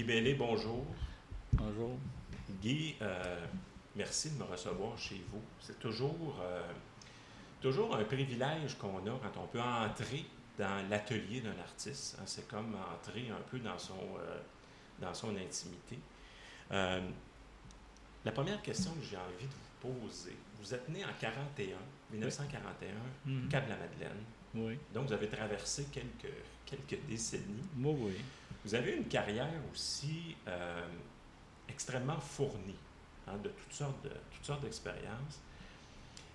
Guy Bellé, bonjour. Bonjour. Guy, euh, merci de me recevoir chez vous. C'est toujours, euh, toujours un privilège qu'on a quand on peut entrer dans l'atelier d'un artiste. Hein. C'est comme entrer un peu dans son, euh, dans son intimité. la première question que j'ai envie de vous poser, vous êtes né en 41, 1941, Mhm. Cap-la-Madeleine. Oui. Donc, vous avez traversé quelques, quelques décennies. Moi, oui. Vous avez une carrière aussi euh, extrêmement fournie hein, de toutes sortes toutes sortes d'expériences.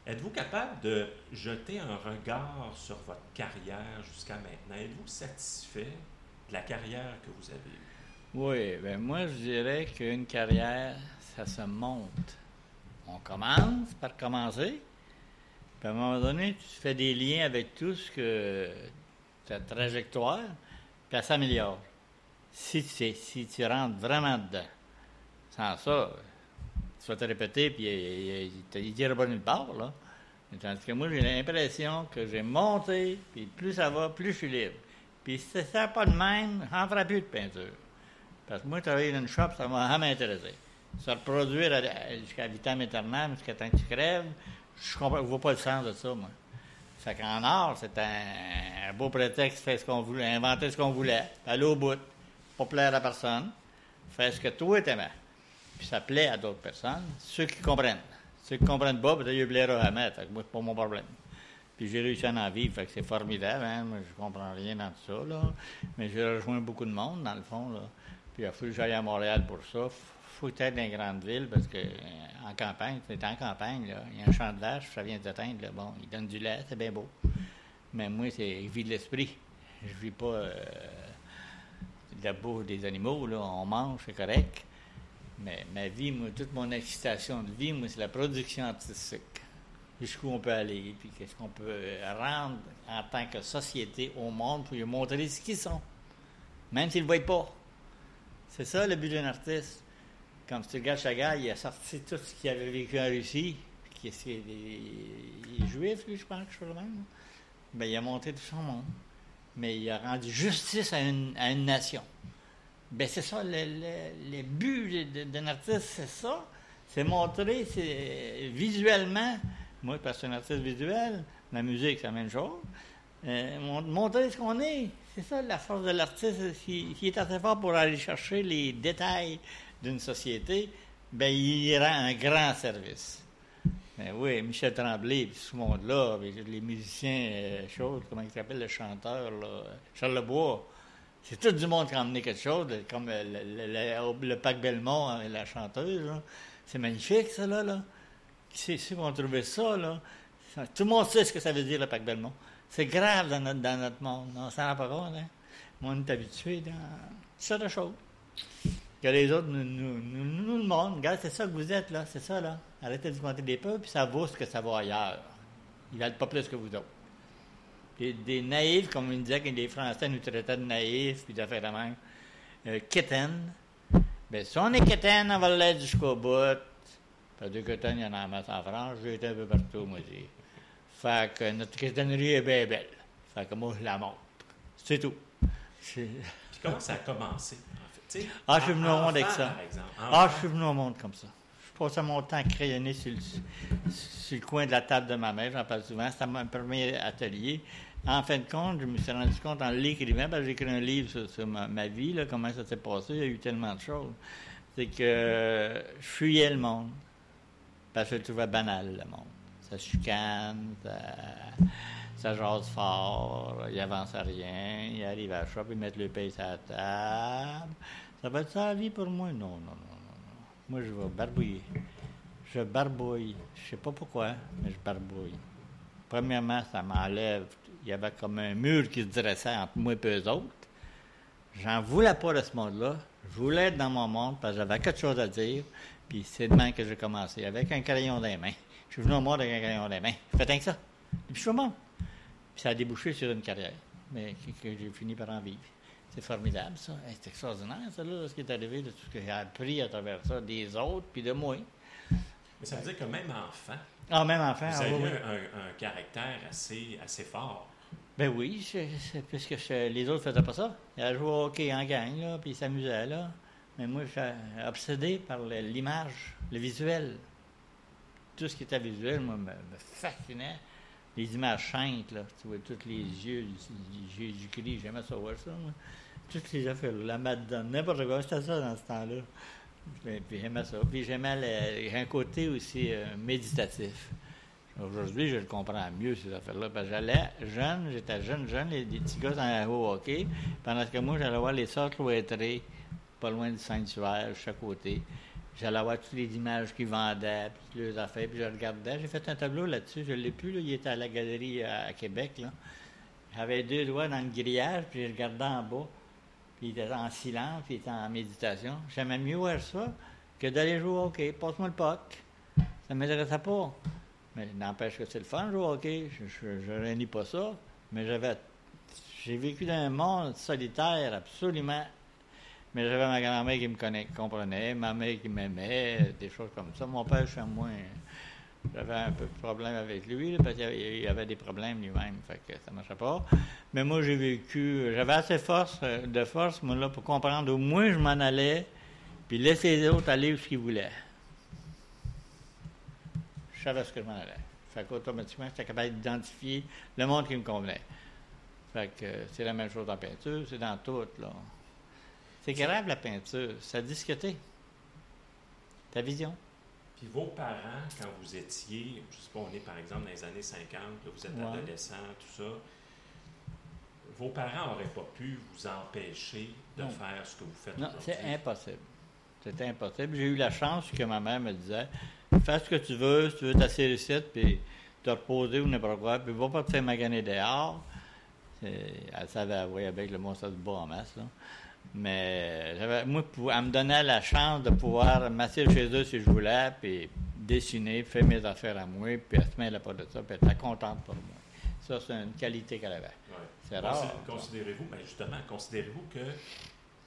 Êtes-vous capable de jeter un regard sur votre carrière jusqu'à maintenant? Êtes-vous satisfait de la carrière que vous avez eue? Oui, ben moi, je dirais qu'une carrière, ça se monte. On commence par commencer, puis à un moment donné, tu fais des liens avec tout ce que ta trajectoire, puis elle s'améliore. Si tu, si tu rentres vraiment dedans. Sans ça, tu vas te répéter, puis il ne dira pas nulle part, là. Tandis que moi, j'ai l'impression que j'ai monté, puis plus ça va, plus je suis libre. Puis si ça pas de même, j'en ferai plus de peinture. Parce que moi, travailler dans une shop, ça m'a jamais intéressé. Se reproduire jusqu'à vitam aeternam, jusqu'à temps que tu crèves, je ne vois pas le sens de ça, moi. Fait qu'en art, c'est un, un beau prétexte, faire ce qu'on voulait, inventer ce qu'on voulait, aller au bout, pas plaire à personne, faire ce que toi t'aimais. Puis ça plaît à d'autres personnes, ceux qui comprennent. Ceux qui comprennent pas, peut-être ils plairont jamais, moi, c'est pas mon problème. Puis j'ai réussi à en vivre, c'est formidable, hein? Moi, je comprends rien dans tout ça, là. Mais j'ai rejoint beaucoup de monde, dans le fond, là. Puis il fallu que j'aille à Montréal pour ça. Faut être dans les grandes villes, parce que euh, en campagne, c'est en campagne. Il y a un champ de vache, ça vient d'éteindre, là. Bon, il donne du lait, c'est bien beau. Mais moi, c'est je de l'esprit. Je vis pas euh, la bouffe des animaux, là. On mange, c'est correct. Mais ma vie, moi, toute mon excitation de vie, moi, c'est la production artistique. Jusqu'où on peut aller, puis qu'est-ce qu'on peut rendre en tant que société au monde pour lui montrer ce qu'ils sont. Même s'ils ne le voient pas. C'est ça le but d'un artiste. Comme tu regardes Chagall, il a sorti tout ce qu'il avait vécu en Russie, puis qu'il est, il juif, je pense, je le même. Ben, il a monté tout son monde. Mais il a rendu justice à une, à une nation. Ben, c'est ça, le, le, le but d'un artiste, c'est ça. C'est montrer visuellement, moi, parce que je suis un artiste visuel, la musique, c'est la même chose. Euh, mon- montrer ce qu'on est. C'est ça la force de l'artiste. S'il s'il est assez fort pour aller chercher les détails d'une société, ben, il rend un grand service. Ben oui, Michel Tremblay, puis ce monde-là, les musiciens, euh, choses, comment il s'appelle, le chanteur, là, Charles Lebois. C'est tout du monde qui a emmené quelque chose, comme euh, le, le, le- Pac Belmont, hein, la chanteuse. C'est magnifique, ça, là. là. Qui c'est ceux qui ont trouvé ça, là? Tout le monde sait ce que ça veut dire, le Pac Belmont. C'est grave dans notre, dans notre monde. On s'en rend pas compte, hein? On est habitué dans ça de choses. Que les autres nous, nous, nous, nous le montrent. Regarde, c'est ça que vous êtes, là. C'est ça, là. Arrêtez de compter des peu, puis ça vaut ce que ça vaut ailleurs. Ils valent pas plus que vous autres. Des, des naïfs, comme on disait que les Français nous traitaient de naïfs, puis d'affaires de même. Euh, quétaines. Ben, si on est quétaine, on va l'être jusqu'au bout. Pas de quétaines, il y en a en masse en France. J'ai été un peu partout, moi, aussi. Fait que notre quétainerie est bien belle. Fait que moi, je la montre. C'est tout. Comment ça a commencé, Ah, je suis venu au monde avec ça. Ah, je suis venu au monde comme ça. Je passais mon temps à crayonner sur le, sur le coin de la table de ma mère, j'en parle souvent. C'était mon premier atelier. En fin de compte, je me suis rendu compte en l'écrivant, parce que j'ai écrit un livre sur, sur ma, ma vie, là, comment ça s'est passé, il y a eu tellement de choses. C'est que je fuyais le monde. Parce que je le trouvais banal, le monde. Ça chicane, ça, ça jase fort, il avance à rien, il arrive à la shop, il met le paye sur la table. Ça va être ça la vie pour moi? Non, non, non, non. Moi, je vais barbouiller. Je barbouille. Je sais pas pourquoi, mais je barbouille. Premièrement, ça m'enlève. Il y avait comme un mur qui se dressait entre moi et eux autres. J'en voulais pas de ce monde-là. Je voulais être dans mon monde parce que j'avais quelque chose à dire. Puis c'est demain que j'ai commencé, avec un crayon dans les mains. Je suis venu au monde avec un crayon dans les mains. Faites rien que ça. Puis je suis au monde. Puis ça a débouché sur une carrière, mais j'ai fini par en vivre. C'est formidable, ça. Hey, c'est extraordinaire, ça, là, ce qui est arrivé, de tout ce que j'ai appris à travers ça, des autres, puis de moi. Mais ça veut dire que même enfant, Ah, même enfant, vous ah, avez oui, oui. un, un caractère assez, assez fort. Ben oui, puisque je- les autres faisaient pas ça. Ils jouer au hockey en gang, là, puis ils s'amusaient, là. Mais moi, j'étais obsédé par l'image, le visuel. Tout ce qui était visuel, moi, me, me fascinait. Les images saintes, là. Tu vois, tous les yeux du- du Jésus-Christ, j'aimais ça voir ça, moi. Toutes les affaires, la Madone, n'importe quoi, c'était ça dans ce temps-là. Puis, j'aimais ça. Puis j'aimais un côté aussi euh, méditatif. Aujourd'hui, je le comprends mieux, ces affaires-là. Parce que j'allais jeune, j'étais jeune, jeune, les, petits gars dans au hockey. Pendant que moi, j'allais voir les sœurs cloîtrées, pas loin du sanctuaire, chaque côté. J'allais voir toutes les images qu'ils vendaient, puis les affaires, puis je regardais. J'ai fait un tableau là-dessus, je ne l'ai plus, là. il était à la galerie à, à Québec. J'avais deux doigts dans le grillage, puis je regardais en bas. Puis il était en silence, puis il était en méditation. J'aimais mieux voir ça que d'aller jouer au hockey. Passe-moi le puck. Ça ne m'intéressait pas. Mais n'empêche que c'est le fun, jouer au hockey. Je ne réunis pas ça. Mais j'avais. J'ai vécu dans un monde solitaire, absolument. Mais j'avais ma grand-mère qui me conna- comprenait, ma mère qui m'aimait, des choses comme ça. Mon père, chez moi, j'avais un peu de problème avec lui, parce qu'il avait- des problèmes lui-même, ça ne marchait pas. Mais moi, j'ai vécu, j'avais assez force, euh, de force, là, pour comprendre où moi je m'en allais, puis laisser les autres aller où qu'ils voulaient. Je savais ce que je m'en allais. Fait qu'automatiquement, j'étais capable d'identifier le monde qui me convenait. Fait que euh, c'est la même chose en peinture, c'est dans tout, là. C'est grave, la peinture. Ça discuter. Ta vision. Puis vos parents, quand vous étiez, je sais pas, on est par exemple dans les années 50, là, vous êtes Ouais. adolescent, tout ça, vos parents n'auraient pas pu vous empêcher de Non. faire ce que vous faites Non, c'est impossible. C'était impossible. J'ai eu la chance que ma mère me disait fais ce que tu veux, si tu veux t'asseoir ici, puis te reposer ou n'importe quoi, puis va pas te faire maganer dehors. C'est- Elle savait, oui, avec le ça se bat en masse, là. Mais moi, pour- elle me donnait la chance de pouvoir m'asseoir chez eux si je voulais, puis dessiner, faire mes affaires à moi, puis elle se mêlait pas de ça, puis elle était contente pour moi. Ça, c'est une qualité qu'elle avait. Ouais. C'est rare. Consi- Considérez-vous, ben justement, considérez-vous que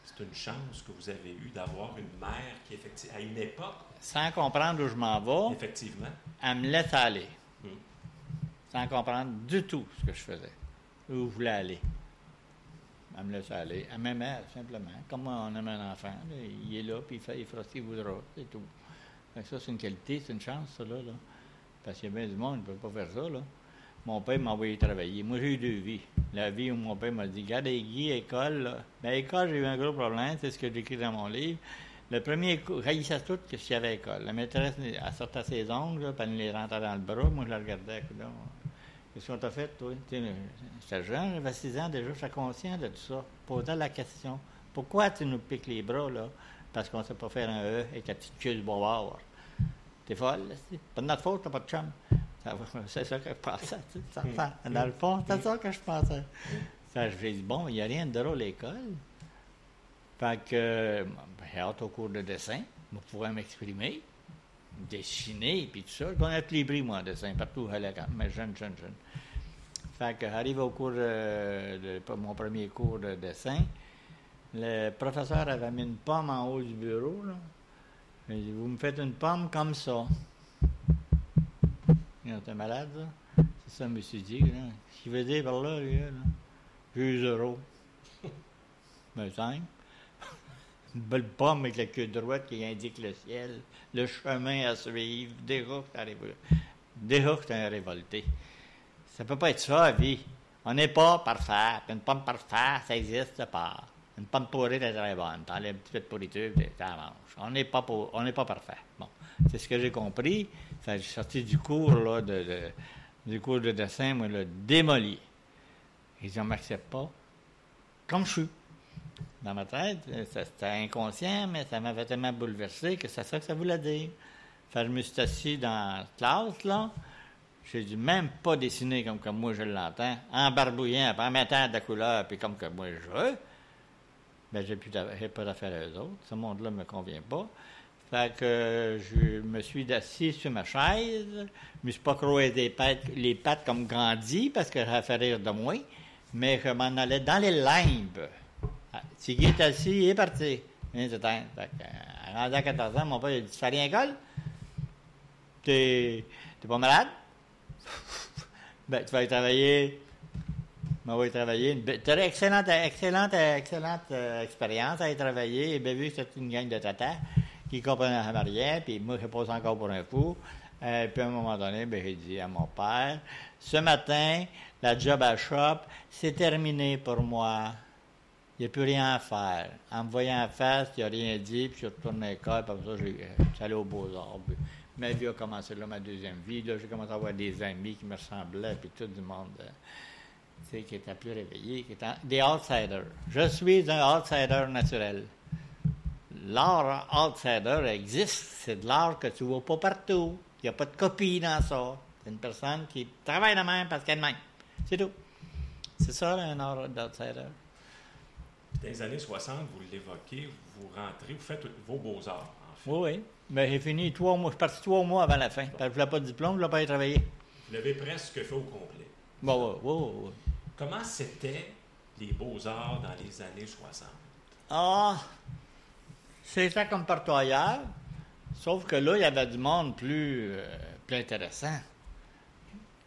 c'est une chance que vous avez eue d'avoir une mère qui, effectivement, à une époque, Sans comprendre où je m'en vais, effectivement, elle me laisse aller. Mm. Sans comprendre du tout ce que je faisais. Où je voulais aller. Elle me laisse aller. Elle m'aimait, simplement. Comme on aime un enfant. là. Il est là, puis il, fait, il fera ce qu'il voudra. C'est tout. Ça, c'est une qualité, c'est une chance, ça, là. là. Parce qu'il y a bien du monde qui ne peut pas faire ça, là. Mon père m'a envoyé travailler. Moi, j'ai eu deux vies. La vie où mon père m'a dit, regarde, Guy, école, là. Ben, école, j'ai eu un gros problème. C'est ce que j'écris dans mon livre. Le premier coup, réussissait tout que s'il y avait école. La maîtresse, elle sortait ses ongles, là, puis elle les rentrait dans le bras. Moi, je la regardais, coudonc. Qu'est-ce qu'on t'a fait, toi? Jeune, j'avais 6 ans déjà, j'étais conscient de tout ça. Posais la question. Pourquoi tu nous piques les bras, là? Parce qu'on ne sait pas faire un E avec la petite queue du bobard. T'es folle, là, pas de notre faute, t'as pas de chum. C'est ça que je pensais, tu sais, Dans le fond, c'est ça que je pensais. J'ai dit, bon, il n'y a rien de drôle à l'école. Fait que, ben, j'ai hâte au cours de dessin, pour pouvoir m'exprimer, dessiner, puis tout ça. Je donnais tous les prix, moi, en dessin, partout j'allais, quand mais jeune, jeune, jeune. Fait que, arrivé au cours de, de- mon premier cours de dessin, le professeur avait mis une pomme en haut du bureau, là. Il dit, vous me faites une pomme comme ça. T'es malade, ça? C'est ça, me suis dit, là. Ce qu'il veut dire par là, lui, là, j'ai eu zéro. Ben, simple. Une belle pomme avec la queue droite qui indique le ciel, le chemin à suivre. Déjà que que t'es révolté. Ça peut pas être ça, la vie. On n'est pas parfait. Une pomme parfaite, ça n'existe pas. Une pomme pourrie, elle est très bonne. T'enlèves un petit peu de pourriture, puis t'en manges. On n'est pas, pas parfait. Bon, c'est ce que j'ai compris. Que j'ai sorti du cours, là, de, du cours de dessin, moi, le démoli. Ils dit, on m'accepte pas. Comme je suis. Dans ma tête, euh, c'était inconscient, mais ça m'avait tellement bouleversé que c'est ça que ça voulait dire. Fait je me suis assis dans la classe, là. J'ai dû même pas dessiner comme que moi je l'entends, en barbouillant, en mettant de la couleur, puis comme que moi je veux. Ben, j'ai j'ai pas d'affaire à eux autres. Ce monde-là me convient pas. Fait que je me suis assis sur ma chaise. Je me suis pas croisé les pattes, les pattes comme grandi parce que ça fait rire de moi. Mais je m'en allais dans les limbes. Guy est assis, il est parti. Il euh, rendu à 14 ans, mon père il dit Tu fais rien à l'école T'es t'es pas malade ben, tu vas aller travailler m'avait travaillé. Une be- très excellente, excellente, excellente expérience à y travailler. Et bien vu que c'était une gang de tatas qui comprenaient rien, puis moi, je passe encore pour un fou. Puis à un moment donné, ben, j'ai dit à mon père, ce matin, la job à shop, c'est terminé pour moi. Il n'y a plus rien à faire. En me voyant en face, il n'a rien dit, puis je suis retourné à l'école, puis ça, euh, je suis allé aux Beaux-Arts. ma vie a commencé là, ma deuxième vie. Là, j'ai commencé à avoir des amis qui me ressemblaient, puis tout du monde euh, tu sais, qui était plus réveillé, qui était des outsiders. Je suis un outsider naturel. L'art outsider existe. C'est de l'art que tu vois pas partout. Il n'y a pas de copie dans ça. C'est une personne qui travaille de même parce qu'elle-même. C'est tout. C'est ça, un art d'outsider? Dans les années 60, vous l'évoquez, vous rentrez, vous faites vos beaux-arts, en fait. Oui, oui. Mais j'ai fini trois mois. Je suis parti trois mois avant la fin. Parce que je voulais pas de diplôme, je voulais pas y travailler. Vous l'avez presque fait au complet. Bon, oui, oui, oui. Comment c'était les beaux-arts dans les années 60? Ah, c'est ça comme partout ailleurs. Sauf que là, il y avait du monde plus, euh, plus intéressant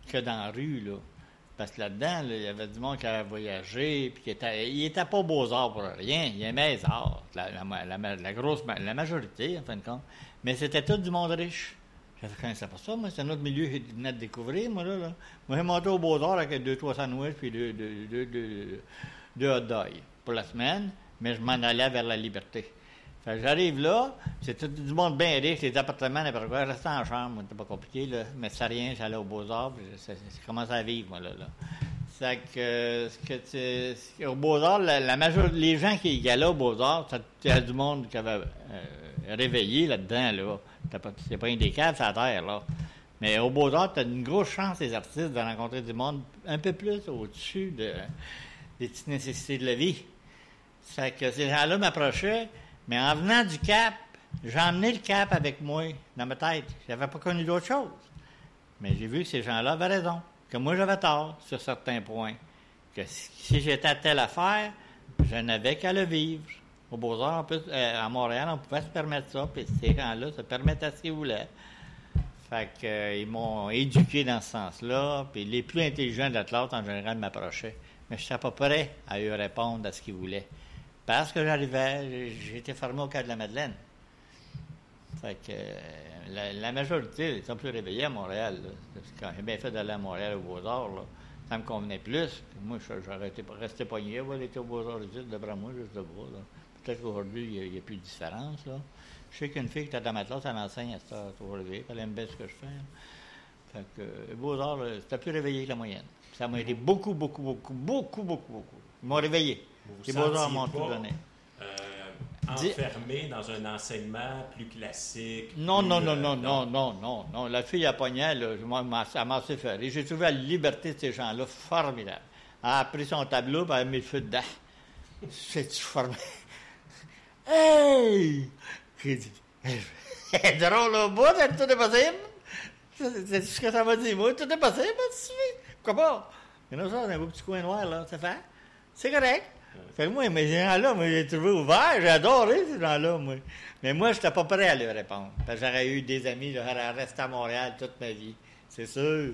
que dans la rue, là. Parce que là-dedans, là, il y avait du monde qui avait voyagé, puis qui était, il était pas beaux-arts pour rien. Il aimait les arts, la, la- grosse, la majorité, en fin de compte. Mais c'était tout du monde riche. Je ne connaissais pas ça, moi. C'est un autre milieu que je de découvrir, moi, là. là. Moi, j'ai monté au Beaux-Arts avec deux, trois sandwichs, puis deux, deux, deux, deux, deux hot dogs pour la semaine, mais je m'en allais vers la liberté. Fait j'arrive là, c'est tout du monde bien riche, les appartements, n'importe quoi. Restais en chambre, c'était pas compliqué, là. Mais ça rien, j'allais au Beaux-Arts, je commençais à vivre, moi, là. là. C'est que, euh, que tu- au Beaux-Arts, la, la major- les gens qui allaient au Beaux-Arts, ça- a du monde qui avait euh, réveillé là-dedans, là. T'as pas- C'est pas une des caves, c'est la terre, là. Mais au Beaux-Arts, tu as une grosse chance, les artistes, de rencontrer du monde un peu plus au-dessus de, des petites nécessités de la vie. C'est que ces gens-là m'approchaient, mais en venant du Cap, j'ai emmené le Cap avec moi dans ma tête. J'avais pas connu d'autre chose. Mais j'ai vu que ces gens-là avaient raison, que moi j'avais tort sur certains points. Que si j'étais à telle affaire, je n'avais qu'à le vivre. Au Beaux-Arts, euh, à Montréal, on pouvait se permettre ça, puis ces gens-là se permettaient ce qu'ils voulaient. Fait que, euh, m'ont éduqué dans ce sens-là, puis les plus intelligents de la classe, en général, m'approchaient. Mais je n'étais pas prêt à eux répondre à ce qu'ils voulaient. Parce que j'arrivais, j'étais formé au cas de la Madeleine. Fait que euh, la, la majorité, ils sont plus réveillés à Montréal. que Quand j'ai bien fait d'aller à Montréal aux Beaux-Arts, ça me convenait plus. Moi, j'aurais été resté pogné, voilà, été aux Beaux-Arts d'après moi, juste de. Peut-être qu'aujourd'hui, il n'y a, plus de différence. Je sais qu'une fille qui était dans ma classe, elle m'enseigne à cette heure, réveillée. Elle aime bien ce que je fais. Fait que euh, Beaux-Arts, c'était plus réveillé que la moyenne. Ça m'a aidé beaucoup, beaucoup, beaucoup, beaucoup, beaucoup, beaucoup. Ils m'ont réveillé. Vous vous Les Beaux-Arts m'ont tout donné. euh, enfermé dans un enseignement plus classique. Non, plus, non, non, euh, non, non, non, non, non. La fille à pognait, là, elle m'a fait. J'ai trouvé la liberté de ces gens-là formidable. Elle a pris son tableau, elle a mis le feu dedans. C'est-tu formidable? Hey! C'est drôle au bout, tout est possible? C'est ce que ça m'a dit, moi, tout est possible, tu. Pourquoi pas? Il y en a un beau petit coin noir, là, ça fait. C'est correct. Fait moi, mais gens-là, moi, j'ai trouvé ouvert, j'ai adoré ces gens-là, moi. Mais moi, je n'étais pas prêt à leur répondre. J'aurais eu des amis, j'aurais resté à Montréal toute ma vie. C'est sûr.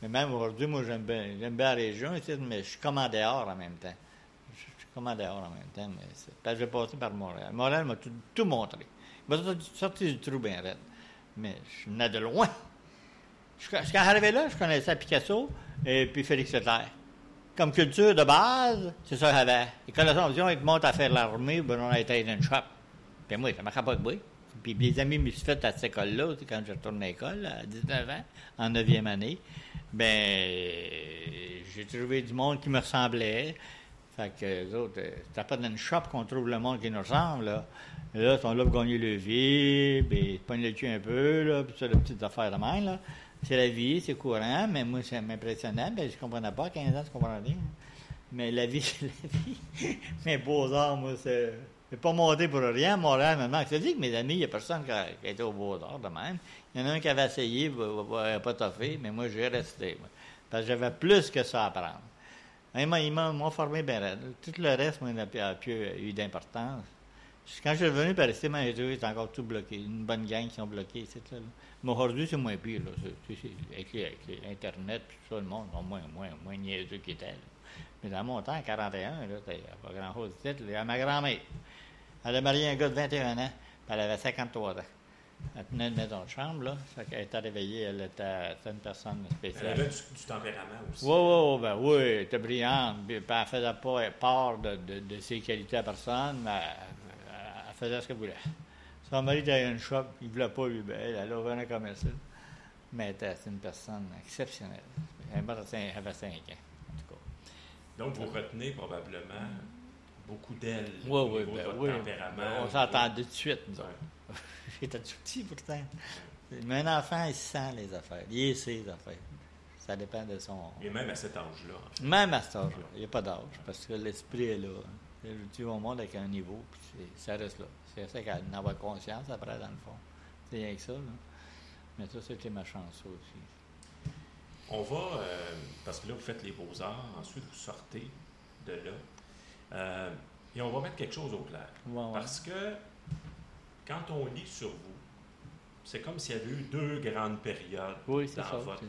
Mais même aujourd'hui, moi, j'aime bien, j'aime bien la région, mais je suis comme en dehors en même temps. Je suis comme en dehors en même temps, mais c'est parce j'ai passé par Montréal. Montréal m'a tout, montré. Il m'a sorti du trou bien raide. Mais je venais de loin. Je, quand j'arrivais là, je connaissais Picasso et puis Félix Leclerc. Comme culture de base, c'est ça j'avais. Et quand la vision, ils te montent à faire l'armée, ben on a été dans une shop. Puis moi, ça que moi. Puis les amis me suis fait à cette école-là, quand je retourne à l'école, à 19 ans, en 9e année, ben j'ai trouvé du monde qui me ressemblait. Fait que les autres, euh, c'est pas dans une shop qu'on trouve le monde qui nous ressemble, là. Là, ils sont là pour gagner le vie, puis ils te pognent le cul un peu, là, puis ça, les petites affaires de même, là. C'est la vie, c'est courant, mais moi, ça m'impressionnait, ben je comprenais pas, à 15 ans, je comprenais rien. Mais la vie, c'est la vie. Mais Beaux-Arts, moi, c'est... C'est pas monté pour rien, Montréal, maintenant. Je te dis que mes amis, il n'y a personne qui a, été au Beaux-Arts de même. Il y en a un qui avait essayé, il n'a pas toffé, mais moi, j'ai resté. moi. Parce que j'avais plus que ça à apprendre. Ils m'ont- formé bien. Tout le reste, moi, n'a plus- plus eu d'importance. Quand je suis revenu par ici, j'ai trouvé encore tout bloqué. Une bonne gang qui sont bloqués, c'est là. là. Mais aujourd'hui, c'est moins pire. Là. C'est- c'est- c'est- avec, les- avec les Internet, puis tout ça, le monde, moins, moins, moins niaiseux qu'ils étaient. là. Mais dans mon temps, en 41, là, pas grand-chose de titre. là. Ma grand-mère, elle a marié un gars de 21 ans, puis elle avait 53 ans. Elle tenait une maison de chambre, là. Qu'elle était réveillée, elle était, une personne Elle spéciale. avait du, du tempérament aussi. Oui, oui, ben oui, elle était brillante. Puis elle faisait pas part de, de- de ses qualités à personne, mais elle, elle faisait ce qu'elle voulait. Son mari était à une shop, il ne voulait pas, lui, ben, elle, elle a ouvert un commerce. Mais elle était- c'est une personne exceptionnelle. Elle avait 5 ans, en tout cas. Donc, vous retenez probablement beaucoup d'elle Oui, oui, ben votre oui. tempérament. On s'entendait tout de suite. Ouais. J'étais tout petit pourtant. Mais un enfant, il sent les affaires. Il sait les affaires. Ça dépend de son. Et même à cet âge-là. en fait. Même à cet âge-là. Il n'y a pas d'âge. Parce que l'esprit est là. hein. Tu vas au monde avec un niveau, puis ça reste là. C'est ça qu'à en avoir conscience après, dans le fond. C'est rien que ça. Là. Mais ça, c'était ma chance, aussi. On va, euh, parce que là, vous faites les beaux-arts, ensuite vous sortez de là. Euh, et on va mettre quelque chose au clair. Ouais, ouais. Parce que quand on lit sur vous, c'est comme s'il y avait eu deux grandes périodes Oui, dans ça. votre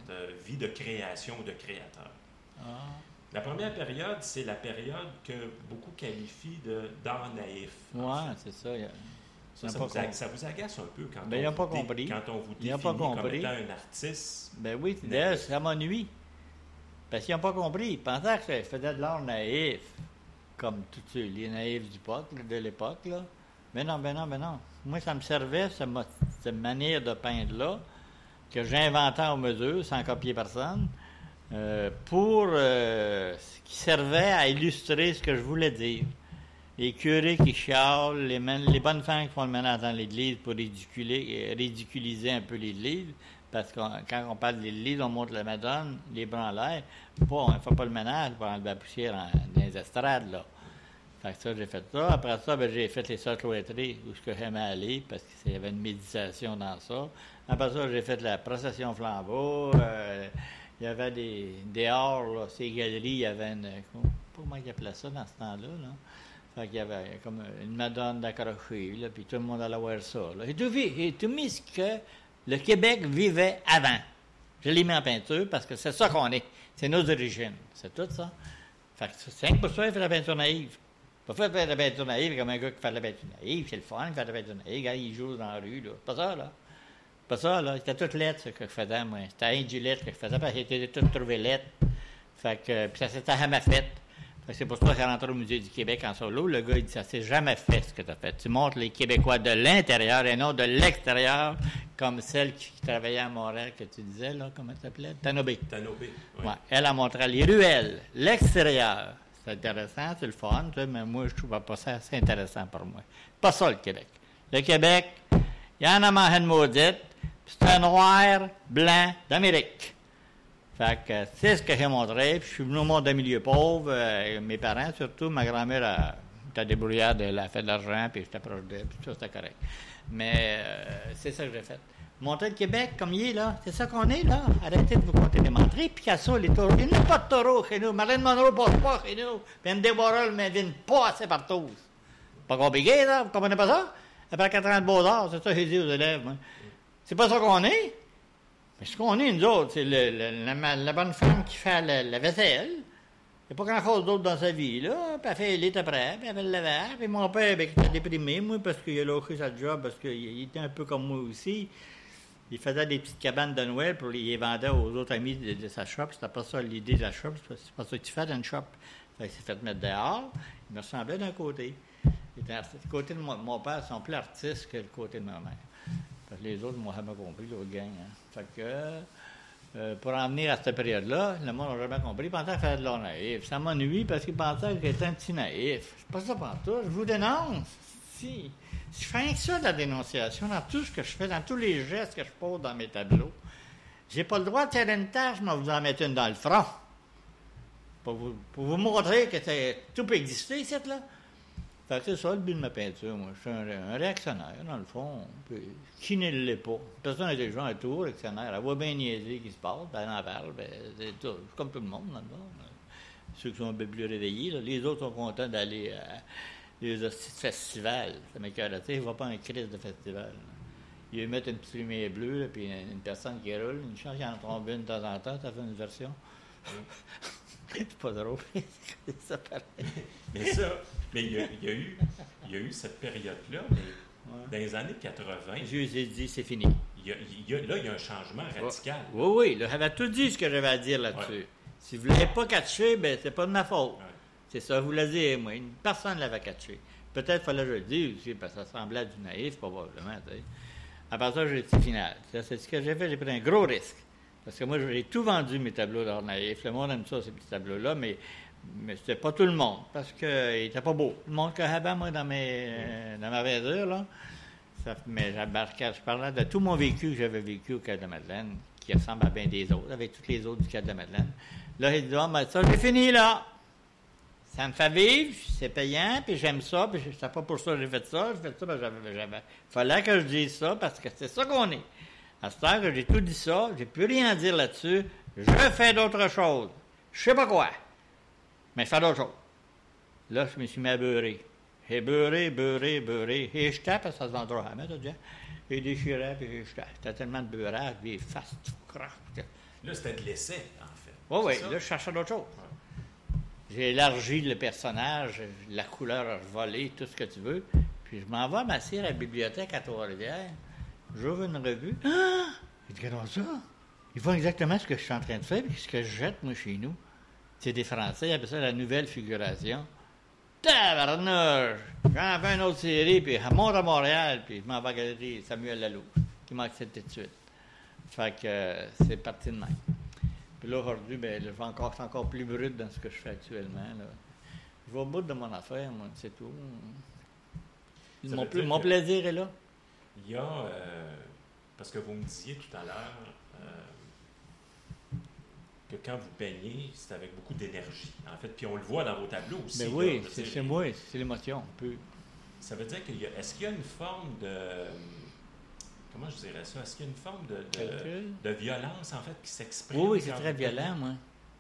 vie de création de créateur. Ah. La première période, c'est la période que beaucoup qualifient d'art naïf. fait. c'est ça. Ça, vous, pas a- com- ça vous agace un peu quand, Ben, on, vous pas compris. quand on vous définit pas comme étant un artiste. Ben oui, d'ailleurs, ça m'ennuie. Parce qu'ils n'ont pas compris. Ils pensaient que je faisais de l'art naïf, comme tous les naïfs du pot, de l'époque. Là. Mais non, ben non, ben non. Moi, ça me servait, ce mo- cette manière de peindre-là, que j'inventais en mesure, sans copier personne, euh, pour euh, qui servait à illustrer ce que je voulais dire. Les curés qui chialent, les, bonnes femmes qui font le ménage dans l'église pour euh, ridiculiser un peu l'église, parce que quand on parle de l'église, on montre la Madone, les bras. Pas, on ne fait pas le ménage pour enlever la poussière dans les estrades, là. Fait que ça, j'ai fait ça. Après ça, ben, j'ai fait les sacroétries où ce que j'aimais aller, parce qu'il y avait une méditation dans ça. Après ça, j'ai fait la procession flambeau. euh, il y avait des, halls, là, ces galeries, il y avait une... Comment ils appelaient ça dans ce temps-là, là? Fait qu'il y avait comme une madone d'accroché, là, puis tout le monde allait voir ça. Et tout, tout mis ce que le Québec vivait avant. Je l'ai mis en peinture parce que c'est ça qu'on est. C'est nos origines. C'est tout ça. Fait que c'est pour ça, il fait la peinture naïve. Pas faire de la peinture naïve comme un gars qui fait la peinture naïve. C'est le fun, il fait la peinture naïve. Gars, il joue dans la rue, là. Pas ça, là. Pas ça, là. C'était toute lettre, ce que je faisais, moi. C'était un du lettre que je faisais parce que j'étais tout trouvé lettre. Fait que, puis ça s'était jamais fait. C'est pour ça que rentré au Musée du Québec en solo. Le gars, il dit, ça s'est jamais fait, ce que tu as fait. Tu montres les Québécois de l'intérieur et non de l'extérieur, comme celle qui travaillait à Montréal, que tu disais, là, comment elle s'appelait? Tanobé. Tanobé. oui. Ouais, elle a montré les ruelles, l'extérieur. C'est intéressant, c'est le fun, tu sais, mais moi, je trouve pas ça assez intéressant pour moi. Pas ça, le Québec. Le Québec, il y en a ma maudite, c'est un noir blanc d'Amérique. Fait que c'est ce que j'ai montré. Puis je suis venu au monde d'un milieu pauvre. euh, mes parents, surtout, ma grand-mère a- était débrouillarde, elle a fait de l'argent, puis j'étais proche d'elle, puis tout c'était correct. Mais euh, c'est ça que j'ai fait. Montrer le Québec comme il est, là. C'est ça qu'on est, là. Arrêtez de vous compter des menteries. Picasso, les taureaux. Il n'y a pas de taureaux chez nous. Marilyn Monroe passe pas chez nous. Andy Warhol ne viennent pas assez partout. Pas compliqué, là. Vous comprenez pas ça? Après 4 ans de beaux-arts, c'est ça que j'ai dit aux élèves. moi. C'est pas ça qu'on est. Mais ce qu'on est, nous autres, c'est la, la bonne femme qui fait la, vaisselle. Il n'y a pas grand-chose d'autre dans sa vie, là. Puis elle fait l'élite après, puis elle fait le lavage. Puis mon père, ben, il était déprimé, moi, parce qu'il a lâché sa job, parce qu'il il était un peu comme moi aussi. Il faisait des petites cabanes de Noël pour les vendait aux autres amis de, sa shop. C'était pas ça l'idée de la shop, c'est pas- c'est ça que tu fais dans une shop. Qu'il s'est fait mettre dehors. Il me ressemblait d'un côté. Il artiste. Le côté de mon, mon père, sont plus artistes que le côté de ma mère. Les autres m'ont jamais compris, l'autre gang. Hein. Fait que, euh, pour en venir à cette période-là, le monde n'a jamais compris. Ils pensaient faire de l'art naïf. Ça m'ennuie parce qu'ils pensaient que j'étais un petit naïf. C'est pas ça pantoute. Je vous dénonce. Si. Je fais que ça la dénonciation, dans tout ce que je fais, dans tous les gestes que je pose dans mes tableaux, j'ai pas le droit de tirer une tâche, mais vous en mettre une dans le front. Pour vous, pour vous montrer que tout peut exister, cette là. Fait que c'est ça le but de ma peinture, moi. Je suis un, un réactionnaire, dans le fond. Puis, qui ne l'est pas? Personne n'est gens est tout réactionnaire. Elle voit bien niaiser qui se passe, ben, elle en parle, ben, c'est tout. Comme tout le monde, dans le fond. Ceux qui sont un peu plus réveillés, là. les autres sont contents d'aller à les festivals. Ça m'écoeure, tu sais, ils ne pas un crise de festival. Ils mettent une petite lumière bleue, là, puis une, une personne qui roule, une chance qu'il en tombe une de temps en temps, ça fait une version. C'est pas drôle. ça. Mais ça, mais il y a, il y a eu, il y a eu cette période-là, mais dans les années 80, Je lui ai dit, c'est fini. il y a- il y a- là, il y a un changement radical. Oui, oui, là, j'avais tout dit ce que j'avais à dire là-dessus. Ouais. Si vous ne l'avez pas catché, ben c'est pas de ma faute. Ouais. C'est ça, vous l'avez dit, moi. Une personne ne l'avait catché. Peut-être fallait que je le dise aussi, parce que ça semblait du naïf, probablement. tu sais. À part ça, j'ai dit final. C'est ce que j'ai fait, j'ai pris un gros risque. Parce que moi, j'ai tout vendu mes tableaux d'art naïf. Le monde aime ça, ces petits tableaux-là, mais, mais c'était pas tout le monde, parce qu'ils n'étaient pas beaux. Le monde que j'avais, moi, dans, mes, euh, dans ma verdure, là, ça, mais je parlais de tout mon vécu que j'avais vécu au Cap de Madeleine, qui ressemble à bien des autres, avec tous les autres du Cap de Madeleine. Là, il dit, ah, ben, ça, j'ai fini, là. Ça me fait vivre, c'est payant, puis j'aime ça, puis c'est pas pour ça que j'ai fait ça, j'ai fait ça, j'avais, j'avais. Fallait que je dise ça, parce que c'est ça qu'on est. À ce temps que j'ai tout dit ça, j'ai plus rien à dire là-dessus, je fais d'autres choses. Je sais pas quoi, mais je fais d'autres choses. Là, je me suis mis à beurrer. J'ai beurré, beurré, beurré, et je tape, ça se dit, hein? Et déchirais, puis je tape. C'était tellement de beurrage, puis face, tout. Là, c'était de l'essai, en fait. Oui, oui, ça? là, je cherchais d'autres choses. J'ai élargi le personnage, la couleur volée, tout ce que tu veux. Puis je m'en vais m'asseoir à la bibliothèque à Trois-Rivières. J'ouvre une revue. Ah! Il dit, ça. Ils font exactement ce que je suis en train de faire, puis ce que je jette, moi, chez nous. C'est des Français, ils appellent ça la nouvelle figuration. Tabarnouche! J'en fais une autre série, puis je monte à Montréal, puis je m'en vais galerie Samuel Lalou, qui m'a accepté tout de suite. Fait que euh, c'est parti de même. Puis là, aujourd'hui, ben, je, vais encore, je suis encore plus brut dans ce que je fais actuellement. Là. Je vais au bout de mon affaire, moi, c'est tout. Mon, que- plaisir est là. Il y a, euh, parce que vous me disiez tout à l'heure euh, que quand vous peignez, c'est avec beaucoup d'énergie. En fait, puis on le voit dans vos tableaux aussi. Mais oui, c'est chez moi, c'est l'émotion. un peu. Ça veut dire qu'il y a. Est-ce qu'il y a une forme de. Comment je dirais ça? Est-ce qu'il y a une forme de, de, violence, en fait, qui s'exprime? Oui, oui, c'est très violent, moi.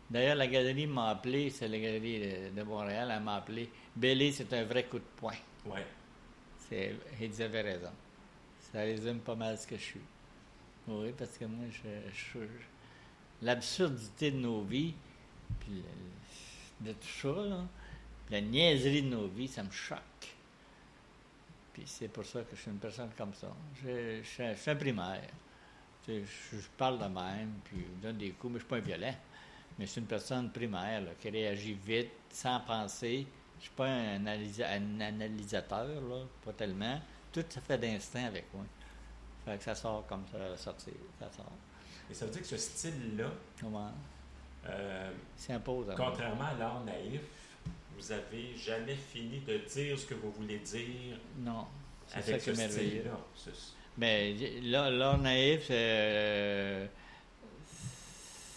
D'ailleurs, la galerie m'a appelé, c'est la galerie de, Montréal, elle m'a appelé. Bellé, c'est un vrai coup de poing. C'est, ils avaient raison. Ça résume pas mal ce que je suis. Oui, parce que moi, je, l'absurdité de nos vies, puis de tout ça, la niaiserie de nos vies, ça me choque. Puis c'est pour ça que je suis une personne comme ça. Je, suis un- primaire. Je, parle de même, puis je donne des coups, mais je ne suis pas un violent. Mais je suis une personne primaire qui réagit vite, sans penser. Je ne suis pas un, analysa- un analysateur, là, pas tellement. Tout se fait d'instinct avec moi. Fait que ça sort comme ça va sortir. Ça sort. Et ça veut dire que ce style-là, Comment? euh, C'est impose à moi. contrairement à l'art naïf, vous avez jamais fini de dire ce que vous voulez dire Non. Ça avec ce style-là. Mais là, l'art naïf, euh,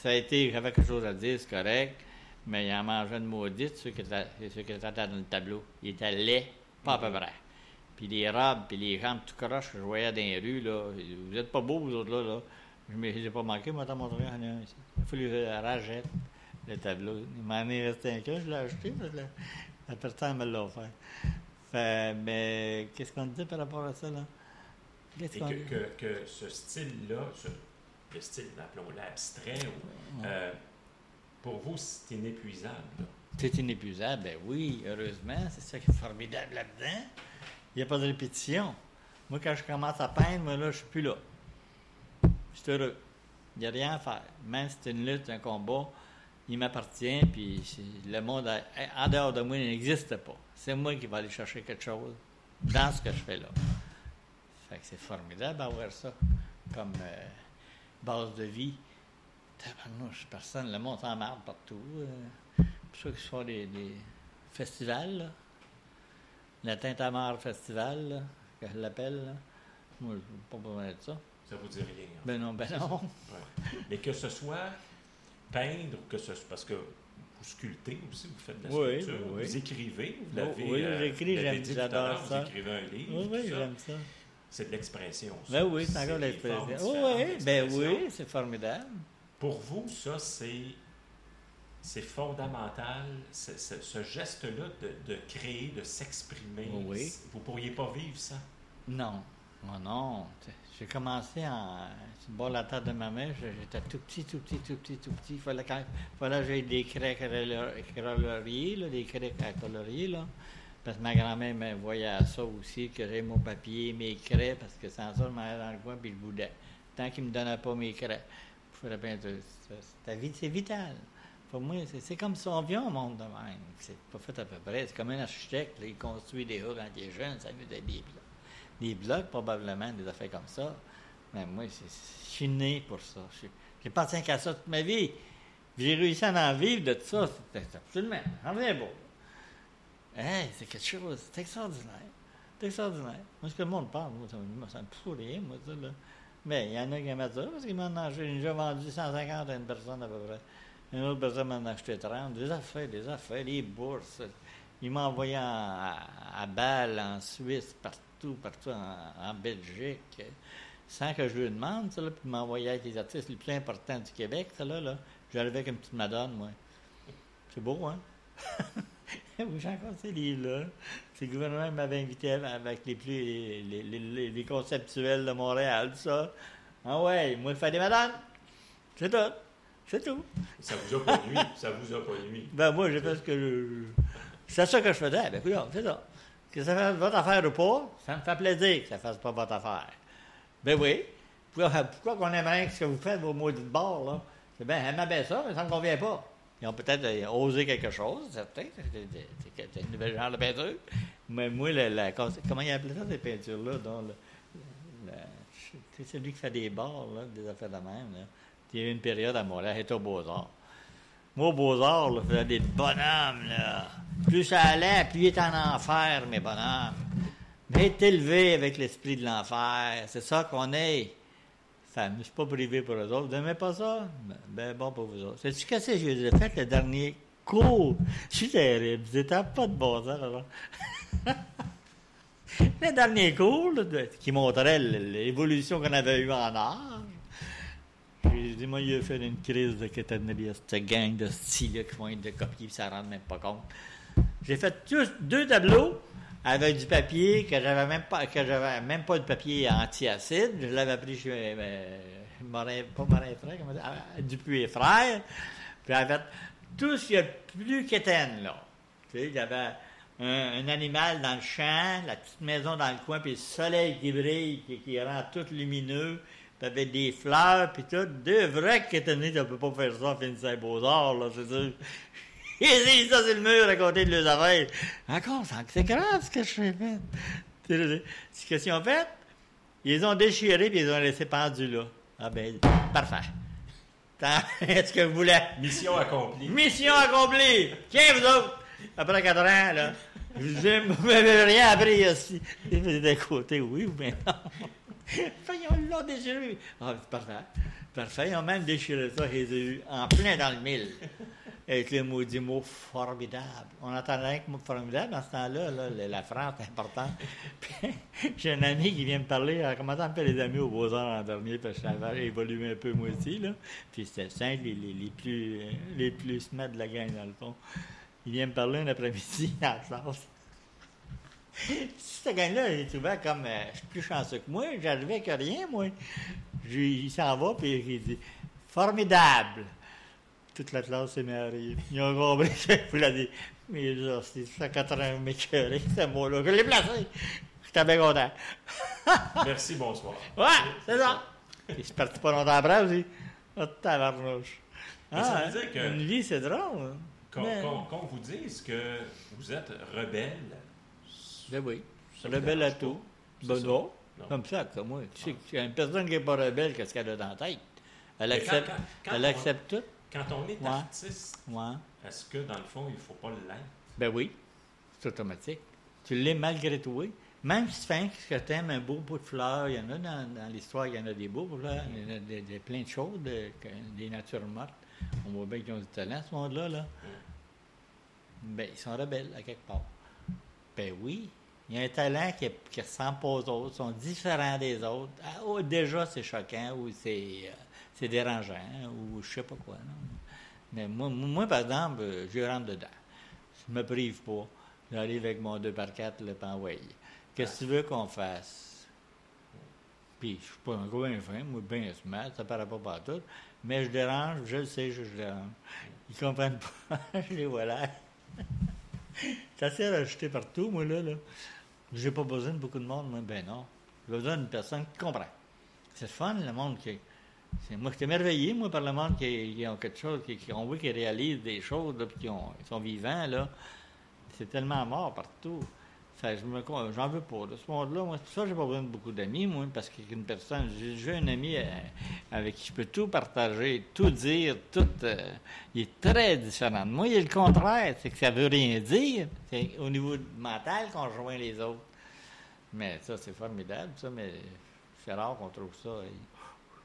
ça a été, j'avais quelque chose à dire, c'est correct, mais il en mangeait une maudite, ceux qui étaient, ceux qui étaient dans le tableau. Il était laid, pas à peu près. Puis les robes, puis les jambes tout croches que je voyais dans les rues, là, vous êtes pas beaux, vous autres, là, là. Je ne les ai pas manqués, moi, t'en montrer un ici. Il que je la rachète, le tableau. Il m'en est resté un cas, je l'ai acheté, mais la, la personne me l'a offert. Fait, mais qu'est-ce qu'on dit par rapport à ça, là? Qu'est-ce Et qu'on que, dit? que, que ce style-là, le style, appelons-le abstrait, ou, Ouais. euh, pour vous, c'est inépuisable. là. C'est inépuisable, ben oui, heureusement, c'est ça qui est formidable là-dedans. Il n'y a pas de répétition. Moi, quand je commence à peindre, moi, là, je suis plus là. Je suis heureux. Il n'y a rien à faire. Même si c'est une lutte, un combat, il m'appartient, puis le monde, en dehors de moi, n'existe pas. C'est moi qui vais aller chercher quelque chose dans ce que je fais là. Fait que c'est formidable d'avoir ça comme euh, base de vie. Tabarnouche, personne, le monde s'en marre partout. euh. pour ça qu'ils font des, des festivals, là. La Tintamarre Festival, là, que je l'appelle. Moi, je n'ai pas besoin de ça. Ça vous dit rien. en Ben non, ben non. Ouais. Mais que ce soit peindre ou que ce soit. Parce que vous sculptez aussi, vous faites de la Oui, sculpture, oui, oui. vous écrivez, vous Oh, l'avez. oui, euh, j'écris, vous l'avez j'aime- j'adore ça. Vous écrivez un livre. Oui, oui, j'aime ça. C'est de l'expression. Ben oui, c'est encore l'expression. formes Oui, ben oui, c'est formidable. Pour vous, ça, c'est. C'est fondamental, ce, ce- ce geste-là de, de créer, de s'exprimer. Oui. Vous pourriez pas vivre ça. Non. Oh non. J'ai commencé en. De la tête de ma mère, j'étais tout petit, tout petit, tout petit, tout petit. Il fallait, quand, fallait que j'aie des craies coloriées, là, des craies à colorier, là. Parce que ma grand-mère me voyait à ça aussi, que j'ai mon papier, mes craies, parce que sans ça, je m'en allais dans le coin puis je boudais. Tant qu'il ne me donnait pas mes craies. C'est vital. Pour moi, c'est comme si on vient au monde de même. C'est pas fait à peu près. C'est comme un architecte, il construit des hauts quand il est jeune, ça lui donne des blocs. Des blocs, probablement, des affaires comme ça. Mais moi, je suis né pour ça. J'ai pensé qu'à ça toute ma vie. J'ai réussi à en vivre de tout ça. C'est absolument. Reviens beau. Hey, c'est quelque chose. C'est extraordinaire. C'est extraordinaire. Moi, ce que le monde parle, moi, ça, me pourrit, moi, ça, là. Mais il y en a qui aiment ça parce qu'ils m'ont déjà vendu 150 à une personne à peu près. Une autre personne m'en a acheté 30. Des affaires, des affaires, des bourses. Il m'a envoyé à, Bâle, en Suisse, partout, partout, en, Belgique, sans que je lui demande, ça, là, puis il m'a envoyé avec les artistes les plus importants du Québec, ça, là. là. J'arrivais avec une petite madone, moi. C'est beau, hein? j'ai encore ces livres-là. Le gouvernement m'avait invité avec les plus les, les, conceptuels de Montréal, ça. Ah ouais, moi, je fais des madames. C'est tout. C'est tout. Ça vous a pas nuit. Ça vous a pas nuit. Ben, moi, j'ai fait ce que je. C'est ça que je faisais. Ben, écoute, c'est ça. Que ça fasse votre affaire ou pas, ça me fait plaisir que ça fasse pas votre affaire. Ben oui. Pourquoi, pourquoi qu'on aimerait que ce que vous faites, vos mots de bord, là? C'est bien, elle bien ça, mais ça ne me convient pas. Ils ont peut-être euh, osé quelque chose, certain. C'est un nouvel genre de peinture. Mais moi, la, comment ils appellent ça, ces peintures-là? C'est celui qui fait des bars, là, des affaires de même. Là. Il y a eu une période à Montréal, était au Beaux-Arts. Moi, au Beaux-Arts, je faisais des bonhommes. Là. Plus ça allait, plus il était en enfer, mes bonhommes. Mais être élevé avec l'esprit de l'enfer, c'est ça qu'on est. Ça ne suis pas privé pour eux autres. Vous n'aimez pas ça? Ben, bon pour vous autres. Que c'est que j'ai fait le dernier cours? Je suis terrible. N'étiez pas de bon sens, le dernier cours, qui montrait l'évolution qu'on avait eue en âge. Dit, moi, il a fait une crise de à cette gang de styles qui font être de copier, puis ça ne rend même pas compte. J'ai fait deux tableaux avec du papier que j'avais même pas que j'avais même pas de papier anti-acide. Je l'avais pris chez euh, Morin, pas Morin Frère, comment dire, ah, Dupuis et Frère. Puis fait tout ce qu'il y a de plus qu'étenne, là. Tu sais, il y avait un, animal dans le champ, la petite maison dans le coin, puis le soleil qui brille, qui, qui rend tout lumineux, puis avec des fleurs, puis tout. Deux vrais quétennés, tu ne peux pas faire ça en finissant beaux-arts, là, c'est sûr. Ils disent ça c'est le mur à côté de leurs affaires. Encore, c'est grave ce que je fais. Ce qu'ils ont fait, ils ont déchiré et ils ont laissé pendu là. Ah ben, parfait. Est-ce que vous voulez? Mission accomplie. Mission accomplie! Tiens, vous autres! Après quatre ans, là, vous m'avez rien appris aussi. Ils des côtés, oui ou bien non? l'ont déchiré. Ah, c'est parfait. Parfait. Ils ont même déchiré ça, eu en plein dans le mille avec le maudit mot formidable. On entendait rien que mot formidable dans ce temps-là, la France est importante. J'ai un ami qui vient me parler, en commençant à me faire les amis au Beaux-Arts l'an dernier, parce que j'avais évolué un peu moi aussi, là. Puis c'était simple, les, les, plus les plus de la gang, dans le fond. Il vient me parler un après-midi à la classe. Ce gars-là, il trouvait comme euh, je suis plus chanceux que moi, j'arrivais avec rien, moi. il s'en va, puis il dit Formidable! toute la classe s'est mise Ils ont compris que je voulais dire. Mais là, c'est 180 m'écœurer, ce mot-là. Je l'ai placé. J'étais bien content. Merci, bonsoir. Ouais, c'est ça. Il c'est parti pas longtemps après aussi. Oh, tabarnouche. Ah, ça veut dire que. Une vie, c'est drôle. Qu'on vous dise que vous êtes rebelle. Ben oui. Rebelle à tout. Ben non. Comme ça, comme moi. Tu sais, une personne qui n'est pas rebelle, qu'est-ce qu'elle a dans la tête? Elle accepte, elle accepte tout? Quand on est artiste, est-ce que dans le fond, il ne faut pas l'être? Ben oui, c'est automatique. Tu l'es malgré tout, oui. Même si tu fais que tu aimes un beau bout de fleurs, il y en a dans, l'histoire, il y en a des beaux il y en a plein de choses, des natures mortes. On voit bien qu'ils ont du talent, ce monde-là. Là. Ben, ils sont rebelles, à quelque part. Ben oui, il y a un talent qui, qui ressemble pas aux autres, sont différents des autres. Ah, oh, déjà, c'est choquant ou c'est. Euh, c'est dérangeant ou je sais pas quoi. Mais moi, par exemple, je rentre dedans. Je me prive pas. J'arrive avec mon 2 par 4 le panway. Qu'est-ce que tu veux qu'on fasse? Puis je suis pas un gros infirme, moi, bien smart, ça paraît pas partout. Mais je dérange, je le sais, je, dérange. Ils comprennent pas, je les vois là. C'est assez rajouté partout, moi, là. là. J'ai pas besoin de beaucoup de monde, moi. Ben non. J'ai besoin d'une personne qui comprend. C'est fun, le monde qui. c'est- moi, j'étais émerveillé, moi, par le monde qui, qui ont quelque chose, qui, qui vu, qui réalisent des choses, puis qui sont vivants, là. C'est tellement mort partout. Je me j'en veux pas. De ce monde-là, moi, c'est pour ça que j'ai pas besoin de beaucoup d'amis, moi, parce qu'une personne, j'ai j'ai un ami euh, avec qui je peux tout partager, tout dire, tout. euh, il est très différent de moi. Il est le contraire, c'est que ça veut rien dire. C'est au niveau mental qu'on rejoint les autres. Mais ça, c'est formidable, ça, mais c'est rare qu'on trouve ça. Et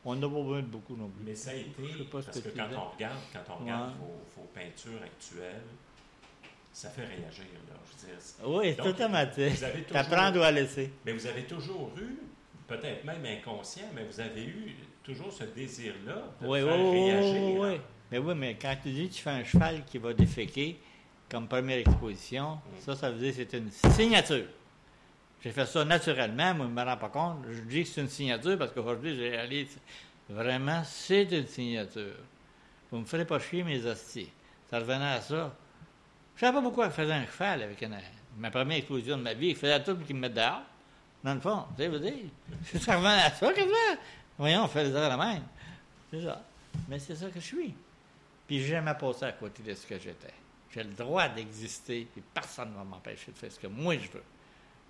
On n'a pas besoin de beaucoup non plus. Mais ça a été, parce que quand on regarde, quand on regarde Ouais. vos, vos peintures actuelles, ça fait réagir, là. Je veux dire, Oui, c'est Donc, automatique. T'apprends à laisser. Mais vous avez toujours eu, peut-être même inconscient, mais vous avez eu toujours ce désir-là de Oui, faire oui, réagir. oui, oui. Mais oui, mais quand tu dis que tu fais un cheval qui va déféquer comme première exposition, Mm. ça, ça veut dire que c'est une signature. J'ai fait ça naturellement, moi, je ne me rends pas compte. Je dis que c'est une signature parce qu'aujourd'hui, j'ai réalisé vraiment, c'est une signature. Vous me ferez pas chier mes hosties. Ça revenait à ça. Je savais pas pourquoi je faisais un cheval avec une, ma première exposition de ma vie. Il faisait tout pour qu'il me mette dehors. Dans le fond, tu sais, vous dire. Ça revenait à ça. Voyons, on fait les heures la même. C'est ça. Mais c'est ça que je suis. Puis j'ai jamais passé à côté de ce que j'étais. J'ai le droit d'exister, puis personne ne va m'empêcher de faire ce que moi je veux.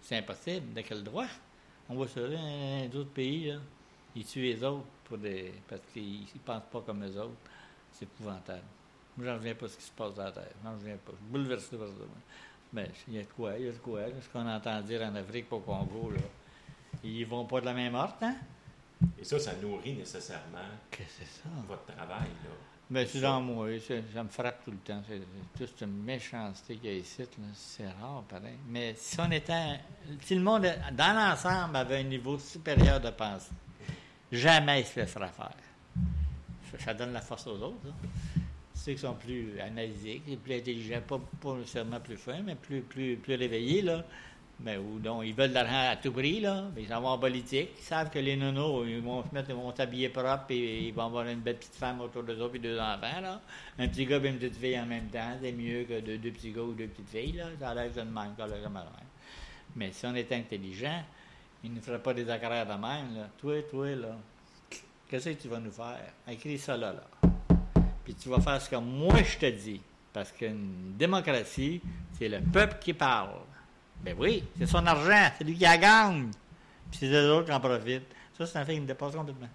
C'est impossible. De quel droit? On voit ça là, dans d'autres pays, là. Ils tuent les autres pour des... parce qu'ils ne pensent pas comme les autres. C'est épouvantable. Moi, j'en reviens pas à ce qui se passe dans la Terre. J'en reviens pas. Je suis bouleversé par ça. Mais il y a de quoi, il y a de quoi. Ce qu'on entend dire en Afrique, pas au Congo, là. Ils vont pas de la même horte, hein? Et ça, ça nourrit nécessairement Qu'est-ce que c'est ça? votre travail. Là. Ben, c'est dans moi, ça, ça me frappe tout le temps. C'est toute une méchanceté qu'il y a ici, c'est rare, pareil. Mais si on était, si le monde, dans l'ensemble, avait un niveau supérieur de pensée, jamais il se laissera faire. Ça, ça donne la force aux autres. hein. Qui sont plus analysés, plus intelligents, pas, pas nécessairement plus fins, mais plus, plus, plus réveillés, là. Mais ou donc, ils veulent de l'argent à tout prix, là. Mais ils s'en vont en politique. Ils savent que les nonos, ils vont se mettre, ils vont s'habiller propre et ils vont avoir une belle petite femme autour d'eux autres et deux enfants, là. Un petit gars et une petite fille en même temps, c'est mieux que deux, petits gars ou deux petites filles, là. Ça a l'air que ça de même, l'air comme ça. Mais si on était intelligent, ils ne feraient pas des accords de même, là. Toi, toi, là, qu'est-ce que tu vas nous faire? Écris ça là, là. Puis tu vas faire ce que moi je te dis. Parce qu'une démocratie, c'est le peuple qui parle. Ben oui, c'est son argent, c'est lui qui la gagne. Puis c'est les autres qui en profitent. Ça, c'est un fait qui me dépasse complètement.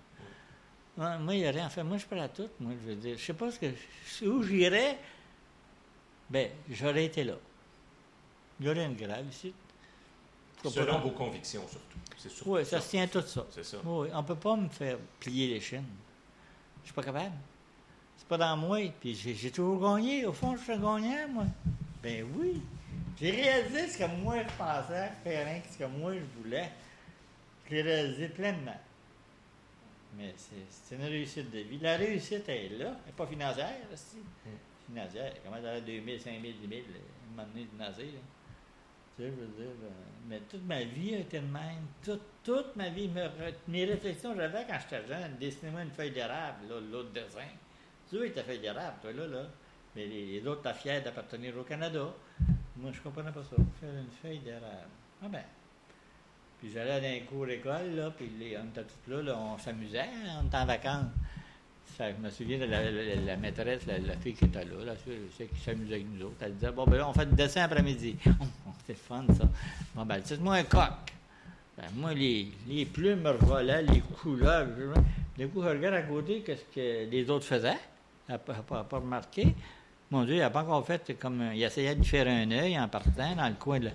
Moi, il n'y a rien à faire. Moi, je prêt à tout. Moi, je veux dire, je sais pas ce que, où j'irais. Ben, j'aurais été là. Il y aurait une grève ici. Selon vos convictions, surtout. Oui, ça se tient tout ça. C'est ça. Oui, on ne peut pas me faire plier les chaînes. Je suis pas capable. Pas dans moi. Puis j'ai toujours gagné. Au fond, je suis gagnant, moi. Ben oui. J'ai réalisé ce que moi je pensais faire, rien que ce que moi je voulais. Je l'ai réalisé pleinement. Mais c'est une réussite de vie. La réussite est là. Elle n'est pas financière, aussi. Financière. Comment dans 2000, 5000, 10 000, un moment donné, là? Tu sais, je veux dire, euh, mais toute ma vie a été de même. Toute, toute ma vie, mes réflexions j'avais quand j'étais jeune, dessiner-moi une feuille d'érable, là, l'autre dessin. Tu vois, ta feuille d'érable, toi, là, là. Mais les, autres, t'as fier d'appartenir au Canada. Moi, je comprenais pas ça. Faire une feuille d'érable. Ah ben. Puis j'allais dans les cours d'école, là, puis on était tous là, on s'amusait, hein, on était en vacances. Fait que je me souviens de la, maîtresse, la, fille qui était là, là, qui s'amusait avec nous autres. Elle disait Bon, ben là, on fait du dessin après-midi. Oh, c'est fun, ça. Bon, ben, c'est-moi un coq. Ben, moi, les, plumes me revolaient, les couleurs. Du coup, je regarde à côté qu'est-ce que les autres faisaient. N'a pas, remarqué. Mon Dieu, il n'a pas encore fait comme. Il essayait de faire un œil en partant dans le coin de. la-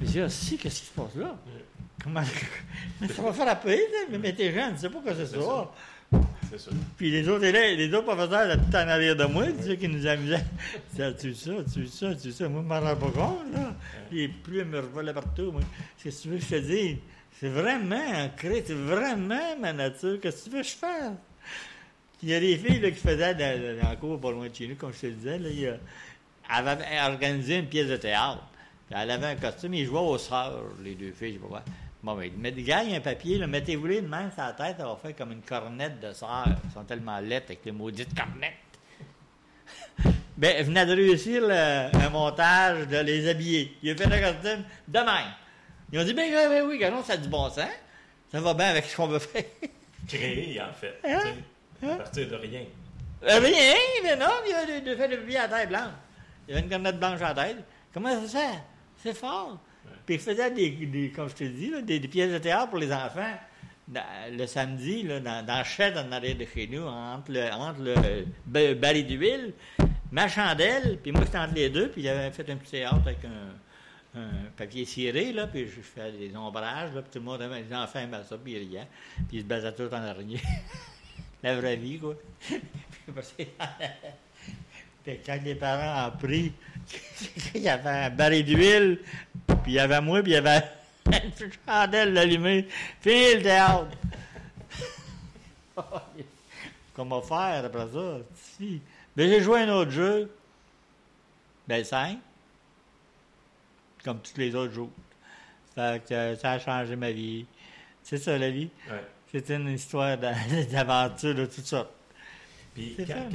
Je me dis, ah, si, qu'est-ce qui se passe là? Comment. ça va frapper, tu sais, mais, mais t'es jeune, tu sais pas quoi c'est ça. C'est ça. Puis les autres élèves, les autres professeurs étaient tout en arrière de moi, tu sais, qui nous amusaient. Ça, tu ça, tu ça, tu ça. Moi, je m'en rends pas compte, là. Les plumes me revolaient partout, moi. Qu'est-ce que tu veux que je te dise? C'est vraiment ancré, c'est vraiment ma nature. Qu'est-ce que tu veux que je fasse? Il y a des filles là, qui faisaient dans, dans la cour pas loin de chez nous, comme je te disais, là, il elle avait organisé une pièce de théâtre. Puis elle avait un costume, ils jouaient aux sœurs, les deux filles, je sais pas quoi. Bon, ben, mais des gars, il y a un papier, mettez-vous-les de main sur la tête, ça va faire comme une cornette de sœur. Ils sont tellement lettres avec les maudites cornettes. ben, venait de réussir le- un montage de les habiller. Il a fait le costume de même. Ils ont dit, ben, ben, ben oui, Ganon, ça a du bon sens. Ça va bien avec ce qu'on veut faire. Créé, en fait. Hein? À partir de rien. Euh, Rien, mais non, il a de, de fait le papier à la tête blanche. Il avait une cornette blanche à la tête. Comment ça se fait? C'est fort. Puis il faisait des, des- comme je te dis, là, des, des pièces de théâtre pour les enfants. Dans- le samedi, là, dans, dans le shed en arrière de chez nous, entre le, entre le ba- baril d'huile, ma chandelle, puis moi j'étais entre les deux, puis il avait fait un petit théâtre avec un, un papier ciré, là, puis je fais des ombrages, là, puis tout le monde, les enfants aimaient ça, puis ils riaient, puis ils se basaient tout en arrière. La vraie vie, quoi. Puis quand les parents ont pris, il y avait un baril d'huile, puis il y avait moi, puis il y avait une chandelle allumée. Fini le théâtre. Comment faire après ça? Mais j'ai joué un autre jeu. Ben, cinq. Comme tous les autres jours. Fait que euh, ça a changé ma vie. C'est ça, la vie. Ouais. C'est une histoire d'a- d'aventure de toutes sortes. Puis C'est quand-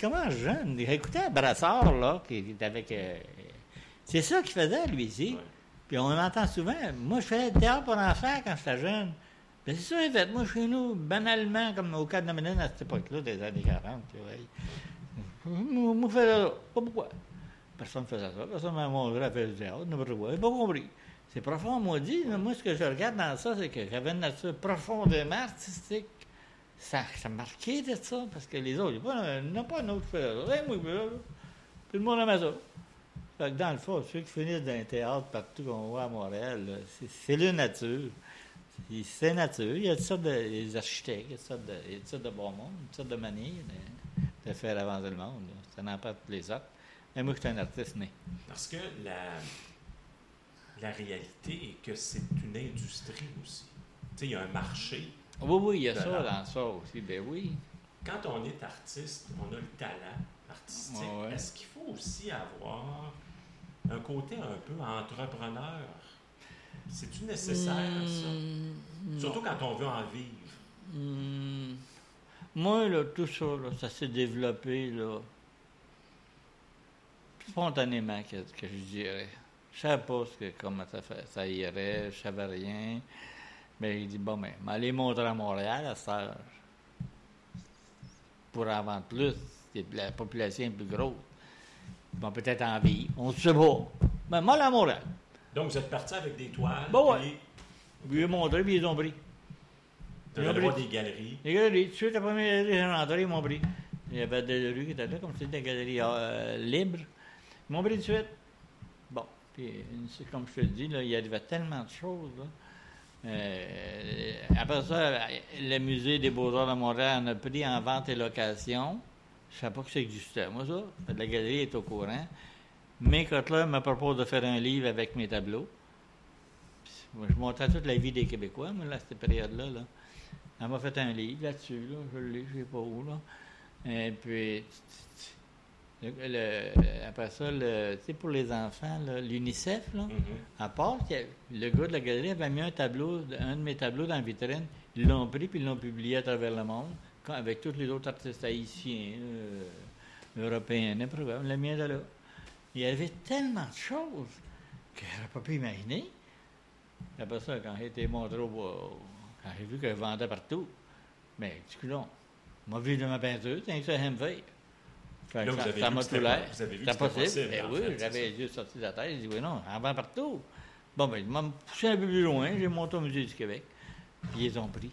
comment jeune. Écoutez, Brassard, là, qui est avec. euh, c'est ça qu'il faisait, lui, ici. Ouais. Puis on entend souvent. Moi, je faisais du théâtre pour enfants quand j'étais jeune. Ben, c'est ça, il fait. Moi, chez nous, banalement, comme au cas de Ménène à cette époque-là, des années 40, tu vois. Moi, je faisais ça. Pas pourquoi. Personne ne faisait ça. Personne ne m'a montré à faire du théâtre. Quoi. J'ai pas compris. C'est profond, maudit. Moi, ce que je regarde dans ça, c'est que j'avais une nature profondément artistique. Ça, ça marquait de ça, parce que les autres, il n'y a pas- un autre fais ça. Tout le monde aimait ça. Fait dans le fond, ceux qui finissent dans un théâtre partout qu'on voit à Montréal, c'est- la nature. C'est- nature. Il y a toutes sortes de les architectes, il y a toutes sortes de, il y a de bon monde, toutes sortes de manières de, faire avancer le monde. Ça n'en pas toutes les autres. Mais moi, je suis un artiste né. Parce que la, la réalité est que c'est une industrie aussi. Tu sais, il y a un marché. Oui, oui, il y a ça dans ça aussi. Ben oui. Quand on est artiste, on a le talent artistique. Ouais. Est-ce qu'il faut aussi avoir un côté un peu entrepreneur? C'est-tu nécessaire, ça? Hmm, Surtout quand on veut en vivre. Hmm. Moi, là, tout ça, là, ça s'est développé, là, spontanément, que, que je dirais. Je savais pas ce que, comment ça, fait, ça irait, je savais rien. Mais il dit, bon, mais m'aller montrer à Montréal, à cette heure, pour en vendre plus, la population est plus grosse. Ils vont peut-être en vivre, on ne sait pas. Mais moi, à Montréal, Donc, vous êtes parti avec des toiles, Bon, ouais. puis je lui montré, puis ils ont pris. vous Ils ont pris- des galeries. Les galeries, tout de suite, la première galerie, j'ai rentré, ils m'ont pris. Il y avait des rues qui étaient là, comme c'était des galeries euh, libres. Ils m'ont pris tout de suite. Puis comme je te dis, là, il y avait tellement de choses. Euh, après ça, le musée des Beaux-Arts de Montréal en a pris en vente et location. Je ne savais pas que ça existait, moi, ça. La galerie est au courant. Mes Cotler me propose de faire un livre avec mes tableaux. Je montrais toute la vie des Québécois, moi, là, cette période-là. Là. Elle m'a fait un livre là-dessus, là. Je l'ai, je sais pas où, là. Et puis, le- le- après ça, le- tu pour les enfants, l'UNICEF, Mhm. à part que le gars de la galerie avait mis un tableau, un de mes tableaux dans la vitrine, ils l'ont pris puis ils l'ont publié à travers le monde, quand- avec tous les autres artistes haïtiens, euh, européens, quoi. Le mien de là. Il y avait tellement de choses que j'aurais pas pu imaginer. Après ça, quand j'ai été montré au quand j'ai vu que je vendais partout, mais du coup, non. M'a vu de ma peinture, c'est que ça aime faire. Fait que Là, vous ça- avez ça vu m'a tout l'air. pas- vous avez vu C'était que c'était possible. Ben en oui, j'avais juste sorti de la tête. J'ai dit, oui, non, vend partout. Bon, ben, il m'a poussé un peu plus loin. J'ai monté au Musée du Québec. Puis ils les ont pris.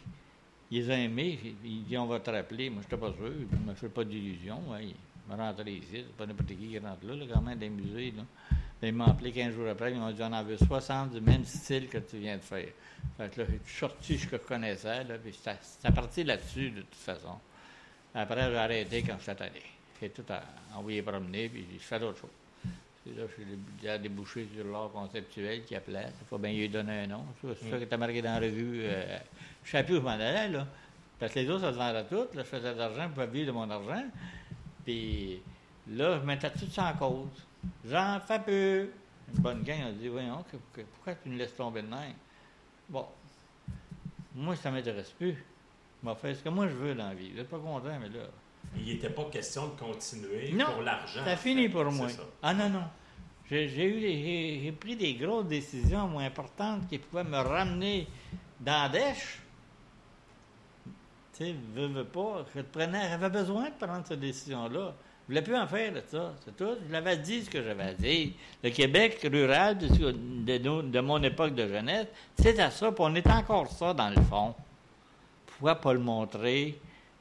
Ils les ont aimés. Il dit, on va te rappeler. Moi, je n'étais pas sûr. Je ne me fais pas d'illusions. Ouais. Je me rentrais ici. C'est pas n'importe qui qui rentre là, là, quand même, des musées. Là. Ils m'ont appelé 15 jours après. Ils m'ont dit, on en veut 60 du même style que tu viens de faire. Fait que là, j'ai sorti ce que je connaissais. Là, puis c'est parti là-dessus, de toute façon. Après, j'ai arrêté quand j'étais allé. J'ai tout à- envoyé promener, puis je fais d'autres choses. Là que j'ai débouché sur l'art conceptuel qui appelait. Il faut bien lui donner un nom. C'est ça qui était marqué dans la revue. euh, je ne savais plus où je m'en allais, là. Parce que les autres, ça se vendait tout. Là, je faisais de l'argent, je pouvais vivre de mon argent. Puis là, je mettais tout ça en cause. J'en fais peu. Une bonne gang a dit Voyons, que- que- pourquoi tu nous laisses tomber de même? Bon, moi, ça m'intéresse plus. Je vais faire ce que moi je veux dans la vie. Vous n'êtes pas content, mais là. Il n'était pas question de continuer Non, pour l'argent. Ça finit fait, pour c'est moi. ça. Ah non, non. J'ai pris des grosses décisions moins importantes qui pouvaient me ramener dans la dèche. Tu sais, veux, veux pas. Je prenais, j'avais besoin de prendre cette décision-là. Je voulais plus en faire de ça. C'est tout. Je l'avais dit ce que j'avais à dire. Le Québec rural de, de mon époque de jeunesse, c'était ça. Puis on est encore ça dans le fond. Pourquoi pas le montrer?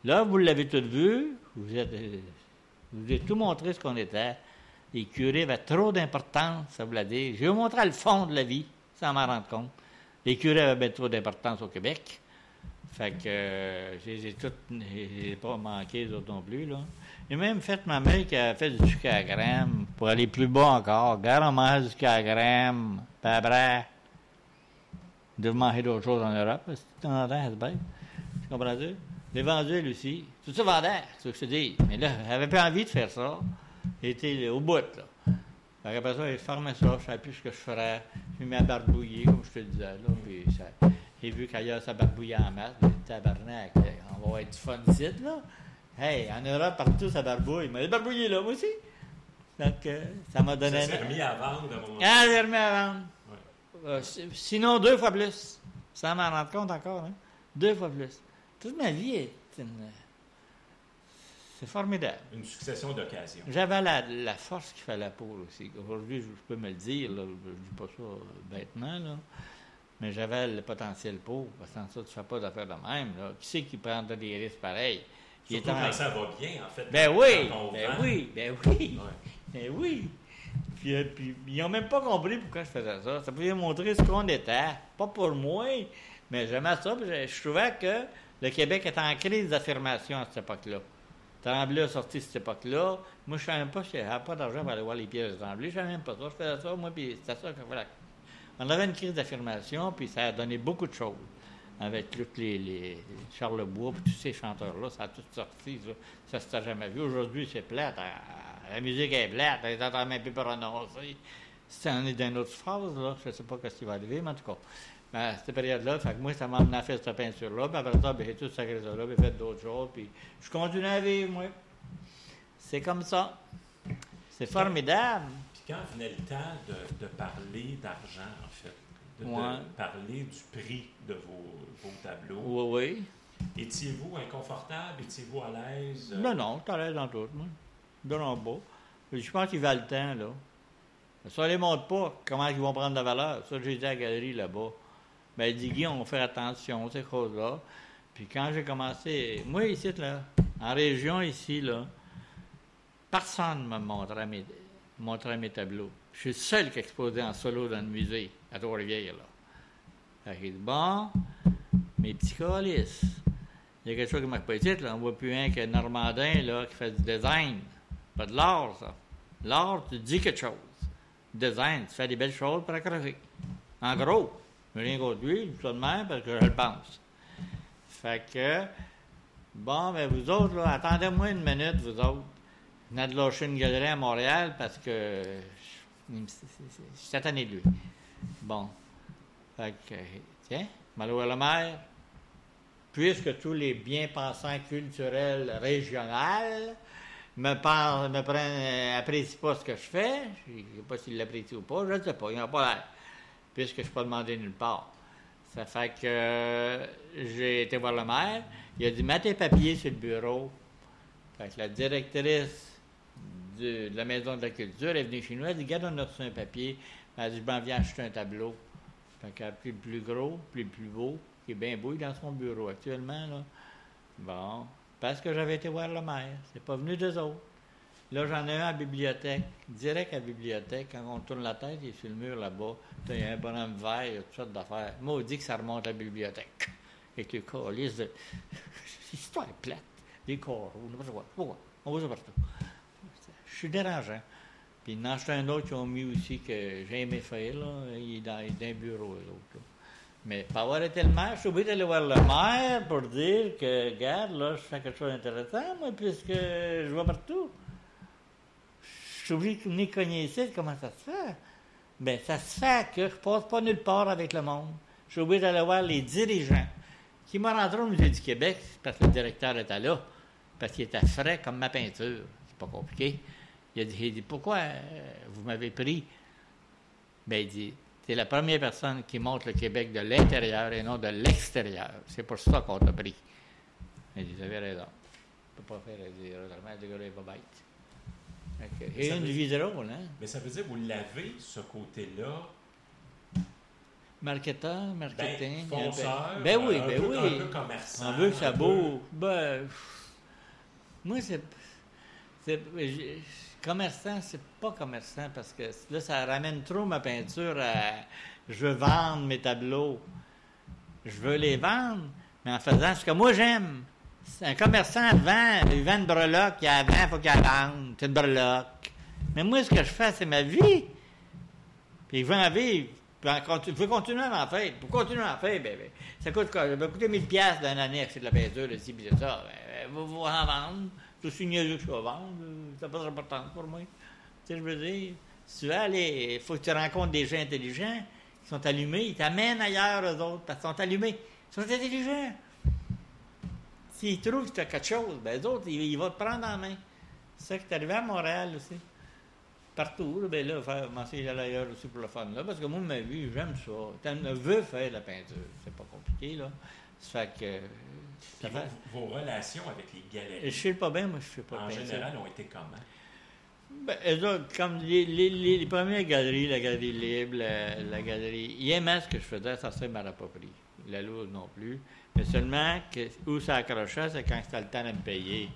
Là, vous l'avez tout vu. Vous êtes, euh, vous avez tout montré ce qu'on était. Les curés avaient trop d'importance, ça voulait dire. Je vais vous montrer le fond de la vie, sans m'en rendre compte. Les curés avaient trop d'importance au Québec. Fait que euh, je les ai toutes, je les ai pas manqué, les autres non plus, là. J'ai même fait ma mère qui a fait du sucre à pour aller plus bas encore. Garde du sucre à crème, puis après, de manger d'autres choses en Europe, c'est tout en c'est bête. Tu comprends-tu? Elle aussi. Tout ça vendait, c'est ce que je te dis. Mais là, avait pas envie de faire ça. Elle était au bout, là. Qu'après ça, elle fermait ça, je savais plus ce que je ferais. Je me mis à barbouiller, comme je te disais, là. Puis ça- j'ai vu qu'ailleurs, ça barbouillait en masse. J'ai dit, tabarnak, on va avoir du fun ici, là. Hey, en Europe, partout, ça barbouille. Mais barbouillé là, moi aussi. Donc, euh, ça m'a donné... Ça s'est remis à vendre à moment Ah, j'ai remis à vendre. Ouais. Euh, si- sinon, deux fois plus. Sans m'en rendre compte encore, hein. Deux fois plus. Toute ma vie est une... C'est formidable. Une succession d'occasions. J'avais la, la force qu'il fallait pour aussi. Aujourd'hui, je, je peux me le dire, là, je ne dis pas ça bêtement, là. mais j'avais le potentiel pour. Parce que sans ça, tu ne fais pas d'affaires de même. Là. Qui c'est qui prendrait des risques pareils? Qui Surtout est quand ça va bien, en fait. Ben oui, ben oui, ben oui, ben oui. Puis, euh, puis ils n'ont même pas compris pourquoi je faisais ça. Ça pouvait montrer ce qu'on était. Pas pour moi, mais j'aimais ça. puis je, je trouvais que le Québec était en crise d'affirmation à cette époque-là. Tremblay a sorti cette époque-là. Moi, je ne savais même pas si j'avais pas d'argent pour aller voir les pièces de Tremblay. Je ne savais même pas ça. Je faisais ça, moi, puis c'était ça que voilà. On avait une crise d'affirmation, puis ça a donné beaucoup de choses. Avec tous les, les Charlebois, puis tous ces chanteurs-là, ça a tout sorti. Ça, ça s'était jamais vu. Aujourd'hui, c'est plate. Ah, La musique est plate. On n'entend même plus prononcer. Si on est dans une autre phase, là, je ne sais pas ce qui va arriver, mais en tout cas. À cette période-là, fait que moi, ça m'a amené à faire cette peinture-là. Puis après ça, ben, j'ai tout sacré ça là, puis fait d'autres choses. Puis je continue à vivre, moi. C'est comme ça. C'est formidable. Puis quand venait le temps de, de parler d'argent, en fait, de, parler du prix de vos, vos tableaux, Oui, oui. étiez-vous inconfortable? Étiez-vous à l'aise? Non, non, je l'aise dans tout, moi. Dans. Puis Je pense qu'ils valent le temps, là. Ça ne les montre pas comment ils vont prendre de la valeur. Ça, j'ai dit à la galerie là-bas. Ben, dit, Guy, on faire attention, ces choses-là. Puis quand j'ai commencé, moi, ici, là, en région, ici, là, personne ne me montrait mes, mes tableaux. Je suis seul qui exposait en solo dans le musée, à Trois-Rivières, là. Fait dit, bon, mes petits calices. Il y a quelque chose qui m'a pas dit, là. On voit plus un que Normandin, là, qui fait du design. Pas de l'art, ça. L'art, tu dis quelque chose. Design, tu fais des belles choses pour graphique. En gros. Je rien contre lui, je de même parce que je le pense. Fait que, bon, ben vous autres, attendez-moi une minute, vous autres. Je venais de lâcher une galerie à Montréal parce que suis satané de lui. Bon. Fait que, tiens, Malo la mer, puisque tous les bien-pensants culturels régionaux me, parlent, me prennent, apprécient pas ce que je fais, je ne sais pas s'ils l'apprécient ou pas, je ne sais pas, ils n'ont pas l'air, puisque je ne suis pas demandé nulle part. Ça fait que euh, j'ai été voir le maire, il a dit, mets tes papiers sur le bureau. Fait que la directrice de, la Maison de la Culture est venue chez nous, elle a dit, regarde, on a reçu un papier, elle a dit, je m'en viens acheter un tableau. Fait qu'elle a pris le plus gros, puis le plus beau, qui est bien beau, dans son bureau actuellement, là. Bon, parce que j'avais été voir le maire, c'est pas venu d'eux autres. Là, j'en ai un à la bibliothèque, direct à la bibliothèque, quand on tourne la tête, il est sur le mur là-bas, il y a un bonhomme vert, il y a toutes sortes d'affaires. Moi, on dit que ça remonte à la bibliothèque. Et que calice de... L'histoire est plate, des corps, n'importe quoi, n'importe quoi. on voit ça partout. Je suis dérangeant. Puis il en a un autre qu'ils ont mis aussi que j'ai aimé faire, là. Il est dans, il est dans bureau, l'autre. Mais pour avoir été le maire, je suis obligé d'aller voir le maire pour dire que, regarde, là, je fais quelque chose d'intéressant, moi, puisque je vais partout. Je suis obligé de venir ici, comment ça se fait? Ben, ça se fait que je passe pas nulle part avec le monde. J'ai oublié d'aller voir les dirigeants qui m'ont rentré au Musée du Québec parce que le directeur était là, parce qu'il était frais comme ma peinture. C'est pas compliqué. Il a dit, il dit Pourquoi euh, vous m'avez pris? Ben, il dit C'est la première personne qui montre le Québec de l'intérieur et non de l'extérieur. C'est pour ça qu'on t'a pris. Il dit Vous avez raison. Je ne peux pas faire des autrement, le pas bête. Et une veut- drôle, hein? Mais ça veut dire que vous l'avez, ce côté-là, Marketeur, ben, marketing. fonceur, ben oui, un ben peu, oui. un peu commerçant. On veut que ça un peu- beau. Ben, pff, moi, c'est. Commerçant, c'est pas commerçant parce que là, ça ramène trop ma peinture à. Je veux vendre mes tableaux. Je veux les vendre, mais en faisant ce que moi j'aime. C'est Un commerçant vend, il vend une breloque, il a vend, il faut qu'il vende. C'est une breloque. Mais moi, ce que je fais, c'est ma vie. Puis je veux en vivre. Je veux continuer à en faire. Pour continuer à en faire, ben, ben, ça coûte quoi? Ça va coûter 1000 piastres d'une année acheter de la peinture, ici, puis de ça. Ben, vous, vous en vendre. C'est aussi niaiseux que je vais vendre. C'est pas important pour moi. Tu sais, je veux dire, si tu veux aller, il faut que tu rencontres des gens intelligents qui sont allumés. Ils t'amènent ailleurs, eux autres, parce qu'ils sont allumés. Ils sont intelligents. S'ils trouvent que tu as quelque chose, ben, eux autres, ils, ils vont te prendre en main. C'est ça qui est arrivé à Montréal aussi partout. Là, ben là, faire commencer à aller ailleurs aussi pour le fun. Là, parce que moi, ma vie, j'aime ça. Je veux faire de la peinture. C'est pas compliqué, là. Ça fait que. ça vos, relations avec les Je galeries, sais pas bien, moi, je fais pas en peinture. général, ont été comment? Ben, autres, comme les, les, les, les premières galeries, la galerie libre, la, la galerie. Ils aimaient ce que je faisais, ça m'aurait pas pris. La lourde non plus. Mais seulement, où ça accrochait, c'est quand c'était le temps de me payer.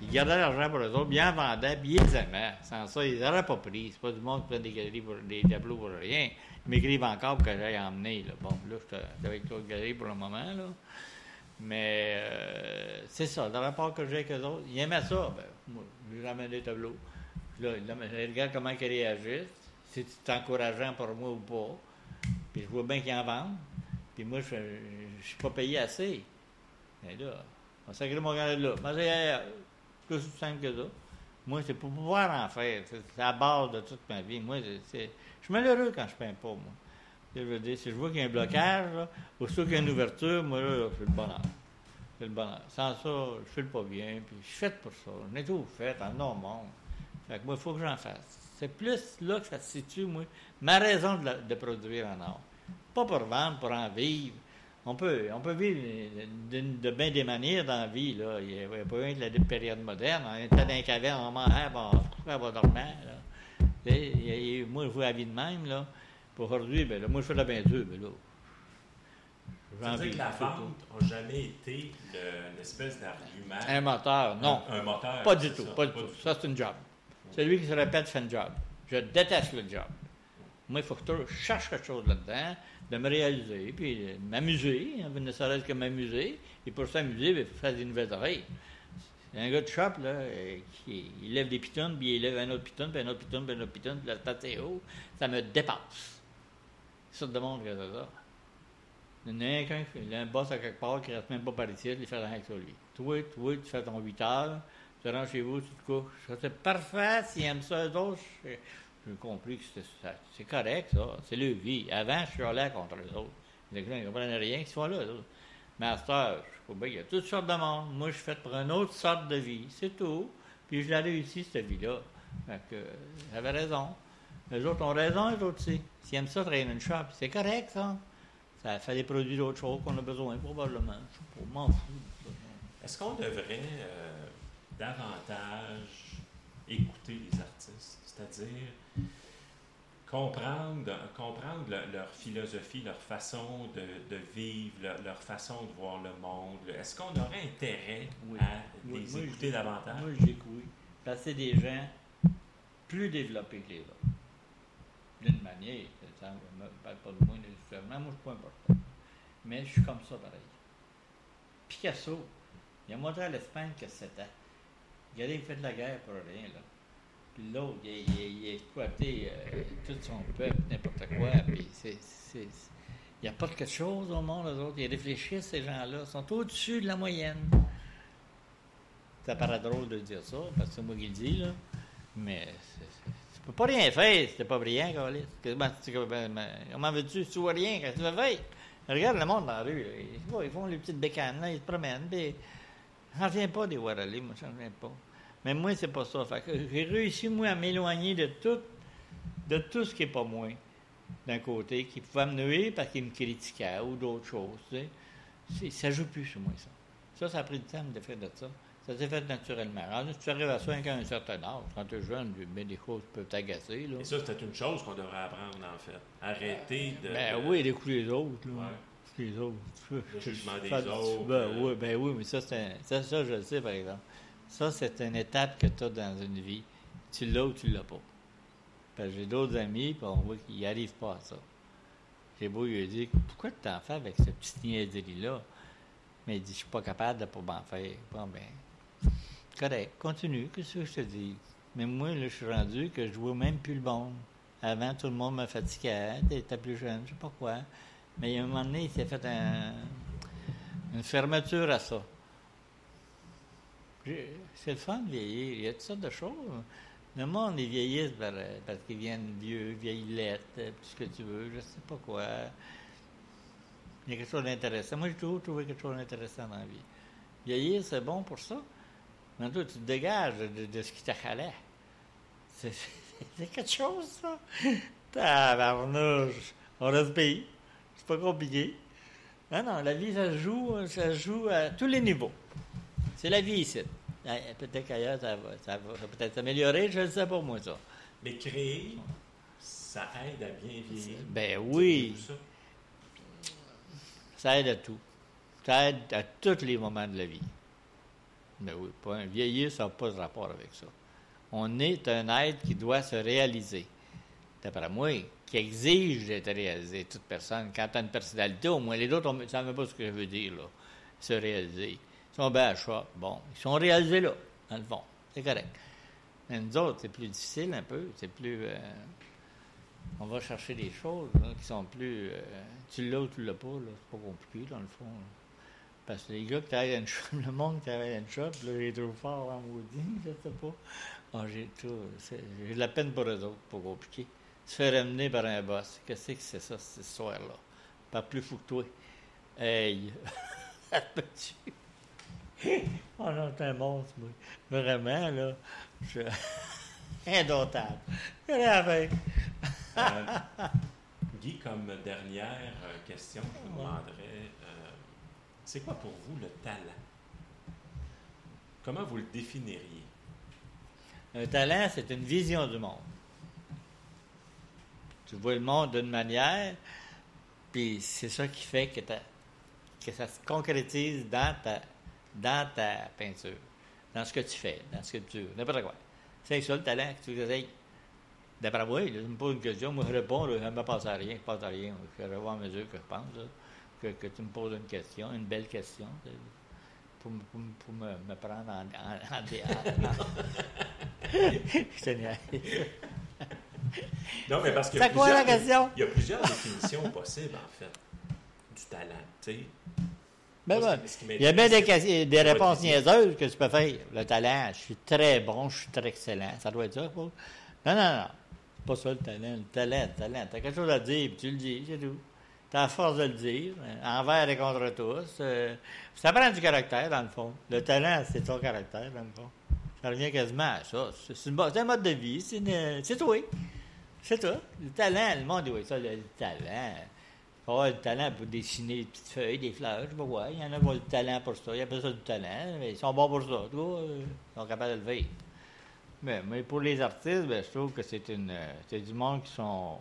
Ils gardaient l'argent pour eux autres, bien en vendaient, puis ils aimaient. Sans ça, ils n'auraient pas pris. C'est pas du monde qui prend des galeries pour des tableaux pour rien. Ils m'écrivent encore pour que j'aille emmener. Là. Bon, là, je suis avec toi galerie pour le moment. Là. Mais euh, c'est ça, le rapport que j'ai avec eux autres, ils aimaient ça. Ben, moi, je lui ramène des tableaux. Là, là, je regarde comment ils réagissent, si c'est encourageant pour moi ou pas. Puis je vois bien qu'ils en vendent. Puis moi, je ne suis pas payé assez. Mais là, on sacré mon là. C'est. C'est aussi simple que ça. Moi, c'est pour pouvoir en faire. C'est la base de toute ma vie. Moi, je suis malheureux quand je peins pas, moi. Je veux dire, si je vois qu'il y a un blocage, aussitôt qu'il y a une ouverture, moi, là, là, c'est le bonheur. C'est le bonheur. Sans ça, je file pas bien, puis je suis fait pour ça. Je n'ai tout fait, en non monde. Fait que moi, il faut que j'en fasse. C'est plus là que ça se situe, moi, ma raison de, de produire en or. Pas pour vendre, pour en vivre. On peut, on peut vivre de, de bien des manières dans la vie. Là. Il n'y a, pas eu de la période moderne. On était dans les cavernes, on mangeait, bon, on va dormir. Là. Moi, je vois la vie de même. Là. Aujourd'hui, ben, là, moi, je fais de la peinture. Ben, là, Ça j'en veut dire que la c'est tout. vente n'a jamais été une espèce d'argument? Un moteur, non. Un, un moteur. Pas du c'est tout, ça, pas du tout. Ça, c'est une job. Celui qui se répète fait une job. Je déteste le job. Moi, il faut que je cherche quelque chose là-dedans, de me réaliser, puis m'amuser, hein, ne serait-ce que m'amuser. Et pour s'amuser, ben, il faut faire des nouvelles oreilles. Il y a un gars de shop, là, euh, qui il lève des pitons, puis il lève un autre piton, puis un autre piton, puis un autre piton, puis la tête est haut. Ça me dépasse. Ça te montre que ça. Il y a un il a un boss à quelque part qui reste même pas par ici, il fait rien avec ça, lui. Toi, toi, tu fais ton 8 heures, tu rentres chez vous, tu te couches. C'est parfait, s'ils aiment ça, eux autres, j'ai compris que c'est correct, ça. C'est leur vie. Avant, je suis allé contre les autres. Les gens, ne comprennent rien qu'ils soient là, heure, je pas, il y a toutes sortes de monde. Moi, je suis fait pour une autre sorte de vie. C'est tout. Puis je l'ai réussi, cette vie-là. Fait que, j'avais raison. Les autres ont raison, les autres aussi. S'ils aiment ça, dans une shop, c'est correct, ça. Ça fait des produits d'autres choses qu'on a besoin, probablement. Je m'en fous. Est-ce qu'on devrait euh, davantage écouter les artistes? C'est-à-dire comprendre, comprendre le- leur philosophie, leur façon de, de vivre, leur, leur façon de voir le monde. Est-ce qu'on aurait intérêt Oui. à Oui, les moi, je écouter davantage? Moi, je dis que oui. Parce que c'est des gens plus développés que les autres. D'une manière, ça ne parle pas de moi nécessairement, moi je suis pas important. Mais je suis comme ça pareil. Picasso, il a montré à l'Espagne que c'était. Regardez, il fait de la guerre pour rien, là. Puis l'autre, il, a exploité euh, tout son peuple, n'importe quoi. Puis c'est. c'est- il n'y a pas de quelque chose au monde, eux autres. Ils réfléchissent, ces gens-là. Ils sont au-dessus de la moyenne. Ça paraît drôle de dire ça, parce que c'est moi qui le dis, là. Mais tu peux pas rien faire si t'es pas brillant, Carlis. Comment, tu- comment- comment veux-tu? Si tu vois rien, quand tu vas faire? Regarde le monde dans la rue. Ils, font les petites bécanes, là, ils se promènent. Puis, j'en reviens pas des Waralley, moi, j'en reviens pas. Mais moi, c'est pas ça. Fait que j'ai réussi, moi, à m'éloigner de tout, de tout ce qui est pas moi, d'un côté, qui pouvait me nuire parce qu'il me critiquait ou d'autres choses. Tu sais. C'est- Ça joue plus sur moi, ça. Ça, ça a pris du temps de faire de ça. Ça s'est fait naturellement. Alors, si tu arrives à ça à un certain âge, quand tu es jeune, mais des choses peuvent t'agacer. Et ça, c'était une chose qu'on devrait apprendre, en fait. Arrêter de. Ben oui, d'écouter les autres. Là. Ouais. Les autres. Le jugement des autres, Ben, euh. oui, ben oui, mais ça, c'est un- ça, ça, je le sais, par exemple. Ça, c'est une étape que tu as dans une vie. Tu l'as ou tu l'as pas. Parce que j'ai d'autres amis, puis on voit qu'ils n'y arrivent pas à ça. J'ai beau lui dire Pourquoi tu t'en fais avec cette petite niaiserie-là? Mais il dit Je suis pas capable de pas m'en faire. Bon, ben, correct, continue, qu'est-ce que je te dis? Mais moi, là, je suis rendu que je vois même plus le monde. Avant, tout le monde me fatiguait, t'étais plus jeune, je sais pas quoi. Mais il y a un moment donné, il s'est fait un- une fermeture à ça. C'est le fun de vieillir. Il y a toutes sortes de choses. Le monde, ils vieillissent par- parce qu'ils viennent vieux, vieilles lettres, tout ce que tu veux, je sais pas quoi. Il y a quelque chose d'intéressant. Moi, j'ai toujours trouvé quelque chose d'intéressant dans la vie. Vieillir, c'est bon pour ça. Mais toi, tu te dégages de, ce qui t'accalait. C'est c'est quelque chose, ça. Tabarnouche. On respire. C'est pas compliqué. Non, non, la vie, ça joue, ça se joue à tous les niveaux. C'est la vie ici. Eh, Peut-être qu'ailleurs, ça va, ça va peut-être s'améliorer, je ne sais pas, moi, ça. Mais créer, ça aide à bien vieillir. Ben oui. Ça. Ça aide à tout. Ça aide à tous les moments de la vie. Mais oui, pas un vieillir, ça n'a pas de rapport avec ça. On est un être qui doit se réaliser. D'après moi, qui exige d'être réalisé, toute personne. Quand tu as une personnalité, au moins les autres, on ne savent même pas ce que je veux dire, là. Se réaliser. Sont bien à choix. Bon, ils sont réalisés là, dans le fond. C'est correct. Mais nous autres, c'est plus difficile un peu. C'est plus. euh, on va chercher des choses là, qui sont plus. euh, tu l'as ou tu l'as pas. C'est pas compliqué, dans le fond. Parce que les gars qui travaillent à une shop, le monde qui travaille à une shop, là, ils trouvent fort en maudit, je sais pas. Ah, j'ai tout. J'ai de la peine pour eux autres, pas compliqué. Se faire amener par un boss. Qu'est-ce que c'est ça, cette histoire-là? Pas plus fou que toi. Hey! tue. Oh non, un monstre, moi. Vraiment, là. Je... Indomptable. À faire. Euh, Guy, comme dernière euh, question, je vous demanderais euh, c'est quoi pour vous le talent? Comment vous le définiriez? Un talent, c'est une vision du monde. Tu vois le monde d'une manière, puis c'est ça qui fait que, que ça se concrétise dans ta, dans ta peinture, dans ce que tu fais, dans ce que tu n'importe quoi. C'est ça le talent que tu essayes. D'après moi, là, je me pose une question, moi je réponds, là, ça ne me passe à rien, je passe à rien. Je vais voir à mesure que je pense, là, que, que tu me poses une question, une belle question, pour, me- pour, me- pour me, me prendre en, en. Je. Non, mais parce a C'est quoi la question? Il y a plusieurs définitions possibles, en fait, du talent. tu sais. Ben Moi, ouais. ce qui- ce qui Il y a bien des, des réponses niaiseuses que tu peux faire. Le talent, je suis très bon, je suis très excellent. Ça doit être ça, pas? Non, non, non. C'est pas ça le talent. Le talent, le talent. T'as quelque chose à dire, puis tu le dis, c'est tout. T'as la force de le dire, euh, envers et contre tous. euh, ça prend du caractère, dans le fond. Le talent, c'est ton caractère, dans le fond. Ça revient quasiment à ça. C'est un mode de vie. C'est toi. C'est toi. Le talent, le monde, oui, ça, le talent. Avoir le talent pour dessiner des petites feuilles, des fleurs, je sais pas quoi. Il y en a qui ont le talent pour ça. Ils appellent ça du talent, mais ils sont bons pour ça. En tout cas, ils sont capables de le vivre. Mais, mais pour les artistes, ben, je trouve que c'est une euh, c'est du monde qui sont.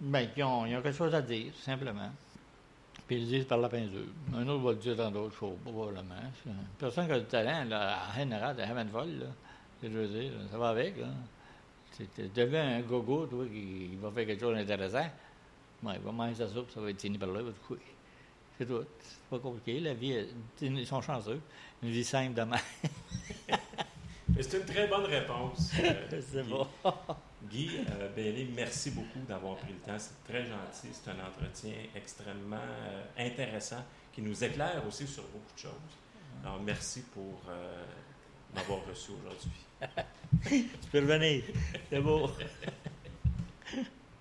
Ben, qui ont, ils ont quelque chose à dire, simplement. Puis ils le disent par la peinture. Un autre va le dire dans d'autres choses, probablement. Personne qui a du talent, là, en général, having vol, là. Je veux dire, ça va avec, là. Deviens un gogo, toi, qui va faire quelque chose d'intéressant. Ouais, il va manger sa soupe, ça va être fini par là, il va te couper. C'est tout. C'est pas compliqué. La vie, ils sont chanceux. Une vie simple demain. Mais C'est une très bonne réponse. euh, C'est bon. Guy, euh, Bailey, merci beaucoup d'avoir pris le temps. C'est très gentil. C'est un entretien extrêmement euh, intéressant qui nous éclaire aussi sur beaucoup de choses. Alors, merci pour euh, m'avoir reçu aujourd'hui. Tu peux revenir. C'est beau.